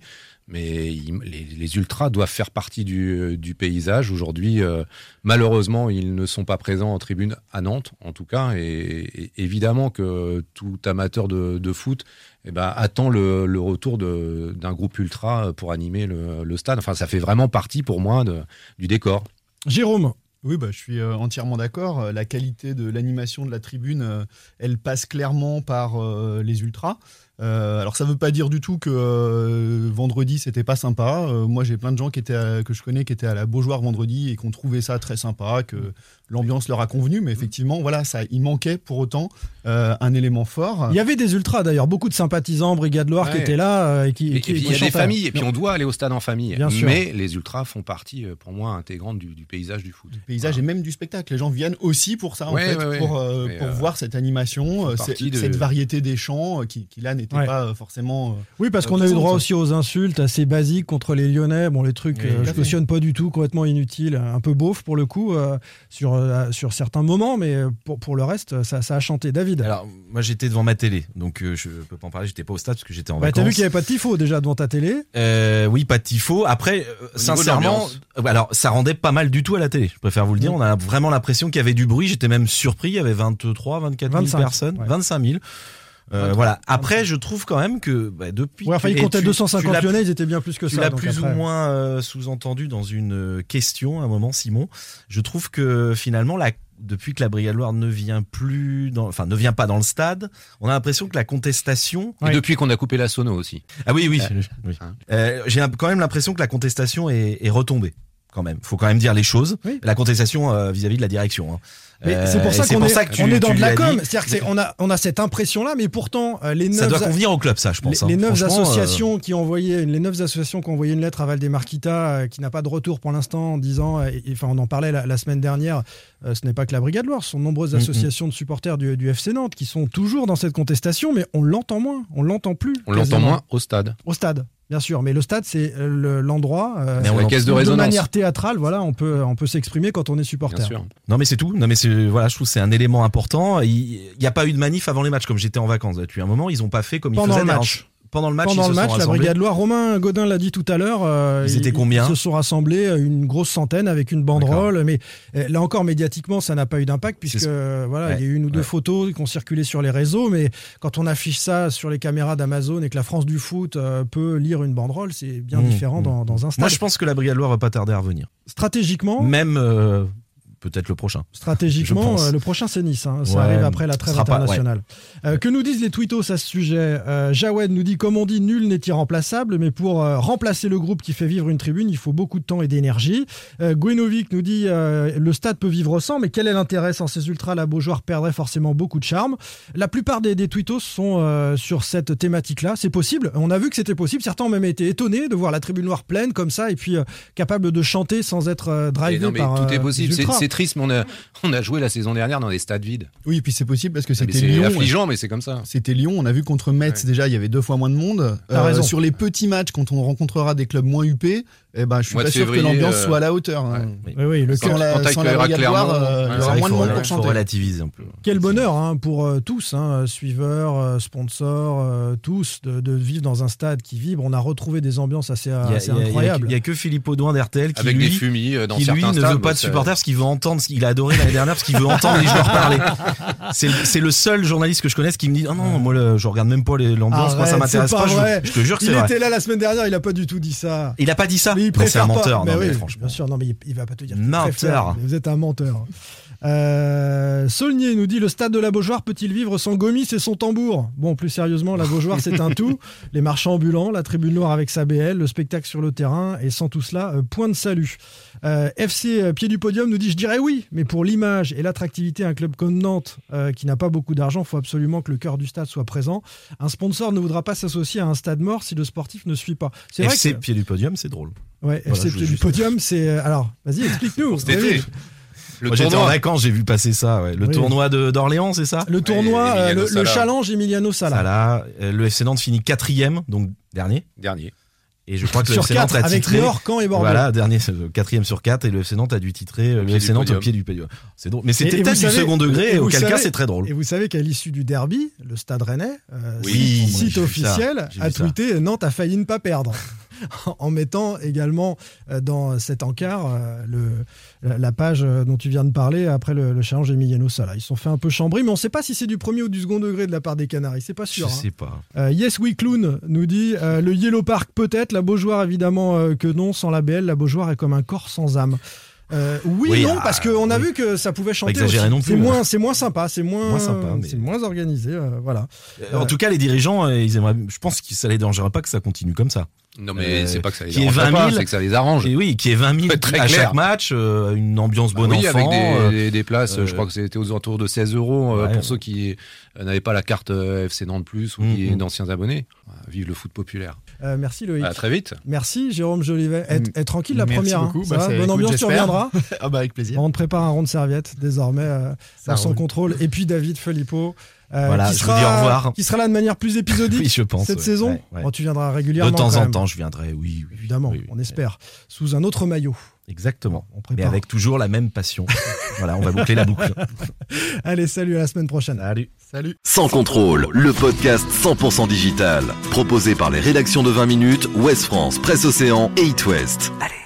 Speaker 9: Mais les, ultras doivent faire partie du, du paysage. Aujourd'hui, euh, malheureusement, ils ne sont pas présents en tribune à Nantes, en tout cas. Et, évidemment que tout amateur de, foot eh ben, attend le, retour d'un groupe ultra pour animer le, stade. Enfin, ça fait vraiment partie pour moi du décor.
Speaker 8: Jérôme
Speaker 11: Oui, bah, je suis euh, entièrement d'accord. Euh, La qualité de l'animation de la tribune, euh, elle passe clairement par euh, les ultras. Euh, alors ça veut pas dire du tout que euh, vendredi c'était pas sympa. Euh, moi j'ai plein de gens qui étaient à- que je connais qui étaient à la Beaujoire vendredi et qui ont trouvé ça très sympa, que l'ambiance leur a convenu. Mais effectivement voilà, ça il manquait pour autant euh, un élément fort.
Speaker 8: Il y avait des ultras d'ailleurs, beaucoup de sympathisants, Brigade Loire qui étaient là euh, et qui.
Speaker 9: Et, et
Speaker 8: qui-
Speaker 9: puis il y a des familles, et puis
Speaker 8: Non.
Speaker 9: on doit aller au stade en famille.
Speaker 8: Bien sûr.
Speaker 9: Mais les ultras font partie, pour moi, intégrante du, du paysage du foot.
Speaker 11: paysage et même du spectacle. Les gens viennent aussi pour ça, en fait,
Speaker 9: ouais, ouais.
Speaker 11: pour, euh,
Speaker 9: euh,
Speaker 11: voir cette animation,
Speaker 9: de-
Speaker 11: cette variété des chants qui, qui là n'était
Speaker 8: Ouais.
Speaker 11: pas euh, forcément. euh,
Speaker 8: Oui, parce
Speaker 11: euh,
Speaker 8: qu'on a eu droit aussi aux insultes assez basiques contre les Lyonnais. Bon, les trucs,
Speaker 11: Oui,
Speaker 8: euh, je cautionne pas du tout, complètement inutiles, un peu beauf pour le coup, euh, sur, euh, sur certains moments, mais pour, pour le reste, ça, ça a chanté. David?
Speaker 12: Alors, moi j'étais devant ma télé, donc euh, je peux pas en parler, j'étais pas au stade parce que j'étais en
Speaker 8: bah, T'as
Speaker 12: vacances.
Speaker 8: vu qu'il n'y avait pas de tifo déjà devant ta télé?
Speaker 12: Euh, oui, pas de tifo. Après, euh, sincèrement, alors ça rendait pas mal du tout à la télé. Je préfère vous le dire.
Speaker 8: Mm.
Speaker 12: On a vraiment l'impression qu'il y avait du bruit. J'étais même surpris. Il y avait 23, 24 000
Speaker 8: 25,
Speaker 12: personnes,
Speaker 8: ouais.
Speaker 12: 25 000. Euh, voilà. Après, je trouve quand même que bah, depuis.
Speaker 8: Ouais, enfin, ils comptaient
Speaker 12: tu- tu
Speaker 8: 250
Speaker 12: l'as-
Speaker 8: Lyonnais, ils étaient bien plus que
Speaker 12: tu
Speaker 8: ça.
Speaker 12: l'as
Speaker 8: donc
Speaker 12: plus
Speaker 8: après-
Speaker 12: ou moins euh, sous-entendu dans une euh, question à un moment, Simon. Je trouve que finalement, la, depuis que la Brigade Loire ne vient plus, dans, enfin ne vient pas dans le stade, on a l'impression que la contestation.
Speaker 9: Et depuis qu'on a coupé la sono aussi.
Speaker 12: Ah oui, oui.
Speaker 9: Euh,
Speaker 12: oui. J'ai quand même l'impression que la contestation est, est retombée. Quand même, faut quand même dire les choses. La contestation euh, vis-à-vis de la direction. hein.
Speaker 8: Mais
Speaker 12: Euh,
Speaker 8: c'est pour ça qu'on est, dans de la com. C'est-à-dire qu'on a, on a cette impression-là, mais pourtant, euh, les neuf.
Speaker 12: Ça doit convenir au club, ça, je pense.
Speaker 8: Les, les
Speaker 12: hein.
Speaker 8: neuf
Speaker 12: euh,
Speaker 8: associations qui ont envoyé, les neuf associations qui ont envoyé une lettre à Valdemarquita, euh, qui n'a pas de retour pour l'instant, en disant, et- et- enfin, on en parlait la, la semaine dernière. euh, ce n'est pas que la Brigade Loire, ce sont de nombreuses
Speaker 12: Mm,
Speaker 8: associations de supporters du, du FC Nantes qui sont toujours dans cette contestation, mais on l'entend moins, on l'entend plus.
Speaker 9: On l'entend moins au stade.
Speaker 8: Au stade, bien sûr, mais le stade c'est euh, le- l'endroit. euh,
Speaker 9: caisse de
Speaker 8: manière théâtrale, voilà, on peut, on peut s'exprimer quand on est supporter.
Speaker 9: Bien sûr.
Speaker 12: Non mais c'est tout. Non mais c'est voilà, je trouve que c'est un élément important. Il n'y a pas eu de manif avant les matchs comme j'étais en vacances. Depuis un moment, ils ont pas fait comme
Speaker 8: Pendant
Speaker 12: ils faisaient
Speaker 8: le match.
Speaker 12: Pendant le match,
Speaker 8: Pendant le match, la. Brigade Loire, Romain Godin l'a dit tout à l'heure. euh,
Speaker 12: Ils étaient combien
Speaker 8: Ils se sont rassemblés euh, une grosse centaine avec une banderole, mais euh, là encore médiatiquement, ça n'a pas eu d'impact puisque euh, voilà,
Speaker 12: Ouais,
Speaker 8: il y a eu une ou deux
Speaker 12: ouais.
Speaker 8: photos qui ont circulé sur les réseaux, mais quand on affiche ça sur les caméras d'Amazon et que la France du foot euh, peut lire une banderole, c'est bien
Speaker 12: Mmh,
Speaker 8: différent
Speaker 12: mmh.
Speaker 8: dans, dans un stade.
Speaker 12: Moi, je pense que la Brigade Loire va pas tarder à revenir.
Speaker 8: Stratégiquement,
Speaker 12: Même euh, peut-être le prochain.
Speaker 8: Stratégiquement, euh, le prochain c'est Nice. hein. Ça
Speaker 12: Ouais,
Speaker 8: arrive après la trêve
Speaker 12: pas-
Speaker 8: internationale. Euh, que nous disent les tweetos à ce sujet? Euh, Jawed nous dit comme on dit, nul n'est irremplaçable, mais pour euh, remplacer le groupe qui fait vivre une tribune, il faut beaucoup de temps et d'énergie. Euh, Gwenovic nous dit euh, le stade peut vivre sans, mais quel est l'intérêt? Sans ces ultras La Beaujoire perdrait forcément beaucoup de charme. La plupart des, des tweetos sont euh, sur cette thématique-là. C'est possible. On a vu que c'était possible. Certains ont même été étonnés de voir la tribune noire pleine comme ça et puis euh, capable de chanter sans être euh, drivé
Speaker 9: non, mais
Speaker 8: par
Speaker 9: tout
Speaker 8: euh,
Speaker 9: est possible. C'est triste, mais on a, on a joué la saison dernière dans des stades vides.
Speaker 11: Oui, et puis c'est possible parce que
Speaker 9: Mais
Speaker 11: c'était
Speaker 9: C'est
Speaker 11: Lyon.
Speaker 9: affligeant, mais c'est comme ça.
Speaker 11: C'était Lyon. On a vu contre Metz déjà, il y avait deux fois moins de monde. Euh,
Speaker 8: raison.
Speaker 11: Sur les petits matchs, quand on rencontrera des clubs moins huppés, eh ben, je suis
Speaker 9: Mois
Speaker 11: pas
Speaker 9: de
Speaker 11: sûr que l'ambiance
Speaker 9: euh,
Speaker 11: soit à la hauteur. hein.
Speaker 12: Oui.
Speaker 8: Oui, oui, le
Speaker 11: Sans la, sans la euh, il y aura moins de monde pour chanter.
Speaker 12: relativiser un peu.
Speaker 8: Quel bonheur hein, pour euh, tous, hein, suiveurs, euh, sponsors, euh, tous, de, de vivre dans un stade qui vibre. On a retrouvé des ambiances assez,
Speaker 12: a- il a-
Speaker 8: incroyables.
Speaker 12: Il y a que Philippe Audouin d'RTL qui
Speaker 9: Avec
Speaker 12: lui,
Speaker 9: des fumis dans
Speaker 12: qui lui ne veut pas de
Speaker 9: ça-
Speaker 12: supporters parce qu'il veut entendre. Il a adoré l'année dernière parce qu'il veut entendre les joueurs parler. C'est le- seul journaliste que je connaisse qui me dit ah non moi le- je regarde même pas l'ambiance moi ça m'intéresse pas. je- te jure que
Speaker 8: Il
Speaker 12: vrai.
Speaker 8: était là la semaine dernière, il a pas du tout dit ça.
Speaker 12: Il a pas dit ça.
Speaker 8: Mais il
Speaker 12: Non, c'est
Speaker 8: préfère
Speaker 12: un menteur.
Speaker 8: Mais
Speaker 12: non, mais
Speaker 8: oui,
Speaker 12: franchement.
Speaker 8: bien sûr, non, mais il, il va pas te dire.
Speaker 12: Menteur.
Speaker 8: préfère. Vous êtes un menteur. Euh, Saulnier nous dit le stade de la Beaujoire peut-il vivre sans Gomis et son tambour? Bon, plus sérieusement, la Beaujoire c'est un tout. Les marchands ambulants, la tribune noire avec sa BL, le spectacle sur le terrain et sans tout cela, euh, point de salut. Euh, FC Pied du Podium nous dit je dirais oui, mais pour l'image et l'attractivité, un club comme Nantes qui n'a pas beaucoup d'argent, faut absolument que le cœur du stade soit présent. Un sponsor ne voudra pas s'associer à un stade mort si le sportif ne suit pas. C'est vrai
Speaker 12: FC
Speaker 8: que
Speaker 12: pied du podium c'est drôle.
Speaker 8: ouais,
Speaker 12: Voilà,
Speaker 8: FC Pied du Podium, c'est alors vas-y explique-nous.
Speaker 9: Le
Speaker 12: Moi, j'étais en
Speaker 9: tournoi.
Speaker 12: vacances j'ai vu passer ça. ouais. Le
Speaker 8: Oui.
Speaker 12: tournoi de- d'Orléans c'est ça.
Speaker 8: Le tournoi,
Speaker 9: Ouais,
Speaker 8: euh, le, challenge Emiliano Sala.
Speaker 12: Sala, euh, le FC Nantes finit quatrième donc dernier.
Speaker 9: Dernier.
Speaker 12: Et je crois que le
Speaker 8: Sur
Speaker 12: FC Nantes
Speaker 8: 4
Speaker 12: a
Speaker 8: avec
Speaker 12: titré.
Speaker 8: Caen et Bordeaux.
Speaker 12: Voilà, dernier, euh, quatrième sur quatre, et le FC Nantes a dû titrer le FC Nantes au pied du podium. C'est drôle. Mais
Speaker 8: Et-
Speaker 12: c'était peut-être du
Speaker 8: savez-
Speaker 12: second degré, auquel cas c'est très drôle.
Speaker 8: Et vous savez qu'à l'issue du derby, le Stade Rennais, euh,
Speaker 12: Oui,
Speaker 8: site officiel, a tweeté Nantes a failli ne pas perdre. en mettant également euh, dans cet encart euh, le, la- page euh, dont tu viens de parler après le, le challenge Emiliano Sala. Ils se sont fait un peu chambrer, mais on ne sait pas si c'est du premier ou du second degré de la part des Canaries. C'est pas sûr.
Speaker 12: Je
Speaker 8: hein.
Speaker 12: sais pas.
Speaker 8: Euh, yes We Clown nous dit euh, le Yellow Park peut-être, la Beaujoire évidemment euh, que non, sans la BL, la Beaujoire est comme un corps sans âme. Euh, oui, non,
Speaker 12: ah,
Speaker 8: parce qu'on a
Speaker 12: oui.
Speaker 8: vu que ça pouvait chanter.
Speaker 12: exagérer non
Speaker 8: C'est
Speaker 12: plus,
Speaker 8: moins,
Speaker 12: hein.
Speaker 8: c'est moins sympa, c'est moins,
Speaker 12: Moins sympa, mais-
Speaker 8: c'est moins organisé, euh, voilà.
Speaker 12: Euh, En tout cas, les dirigeants, euh, ils aimeraient. Je pense que ça les dérangerait pas que ça continue comme ça.
Speaker 9: Non, mais
Speaker 12: Euh,
Speaker 9: c'est pas que ça les
Speaker 12: qu'il y ait
Speaker 9: dérange
Speaker 12: 20
Speaker 9: pas,
Speaker 12: 000,
Speaker 9: c'est que ça les arrange.
Speaker 12: Et oui, qu'il y ait 20 000
Speaker 9: Faut être très
Speaker 12: à
Speaker 9: clair.
Speaker 12: chaque match, euh, une ambiance bon
Speaker 9: Bah oui,
Speaker 12: enfant.
Speaker 9: avec des,
Speaker 12: euh,
Speaker 9: des- des places,
Speaker 12: euh,
Speaker 9: je crois que c'était aux alentours de 16 euros
Speaker 12: Ouais.
Speaker 9: pour ceux qui n'avaient pas la carte FC Nantes Plus ou qui
Speaker 12: Mhm.
Speaker 9: d'anciens abonnés. Vive le foot populaire.
Speaker 8: Euh, merci Loïc.
Speaker 9: À très vite.
Speaker 8: Merci Jérôme Jolivet. Et, et tranquille la
Speaker 11: Merci
Speaker 8: première. hein.
Speaker 11: beaucoup.
Speaker 8: Ça
Speaker 11: Bah,
Speaker 8: va
Speaker 11: c'est-
Speaker 8: Bonne
Speaker 11: écoute,
Speaker 8: ambiance, tu reviendras.
Speaker 11: ah bah avec plaisir.
Speaker 8: On te prépare un rond de serviette désormais euh, son contrôle. Et puis David Filippo. euh,
Speaker 12: Voilà,
Speaker 8: qui
Speaker 12: je
Speaker 8: sera,
Speaker 12: vous dis au revoir.
Speaker 8: Qui sera là de manière plus épisodique
Speaker 12: Oui, je pense,
Speaker 8: cette
Speaker 12: ouais,
Speaker 8: saison.
Speaker 12: ouais, ouais.
Speaker 8: Bon, tu viendras
Speaker 12: de
Speaker 8: régulièrement.
Speaker 12: temps
Speaker 8: quand
Speaker 12: en
Speaker 8: même.
Speaker 12: temps, je viendrai, oui. oui,
Speaker 8: Évidemment,
Speaker 12: oui, oui.
Speaker 8: on espère. Sous un autre maillot.
Speaker 12: Exactement.
Speaker 8: On
Speaker 12: Mais
Speaker 8: prépare.
Speaker 12: avec toujours la même passion. voilà, on va boucler la boucle.
Speaker 8: Allez, salut, à la semaine prochaine.
Speaker 12: Salut.
Speaker 11: Salut.
Speaker 3: Sans contrôle, le podcast 100% digital. Proposé par les rédactions de 20 minutes, Ouest France, Presse Océan et It West. Allez.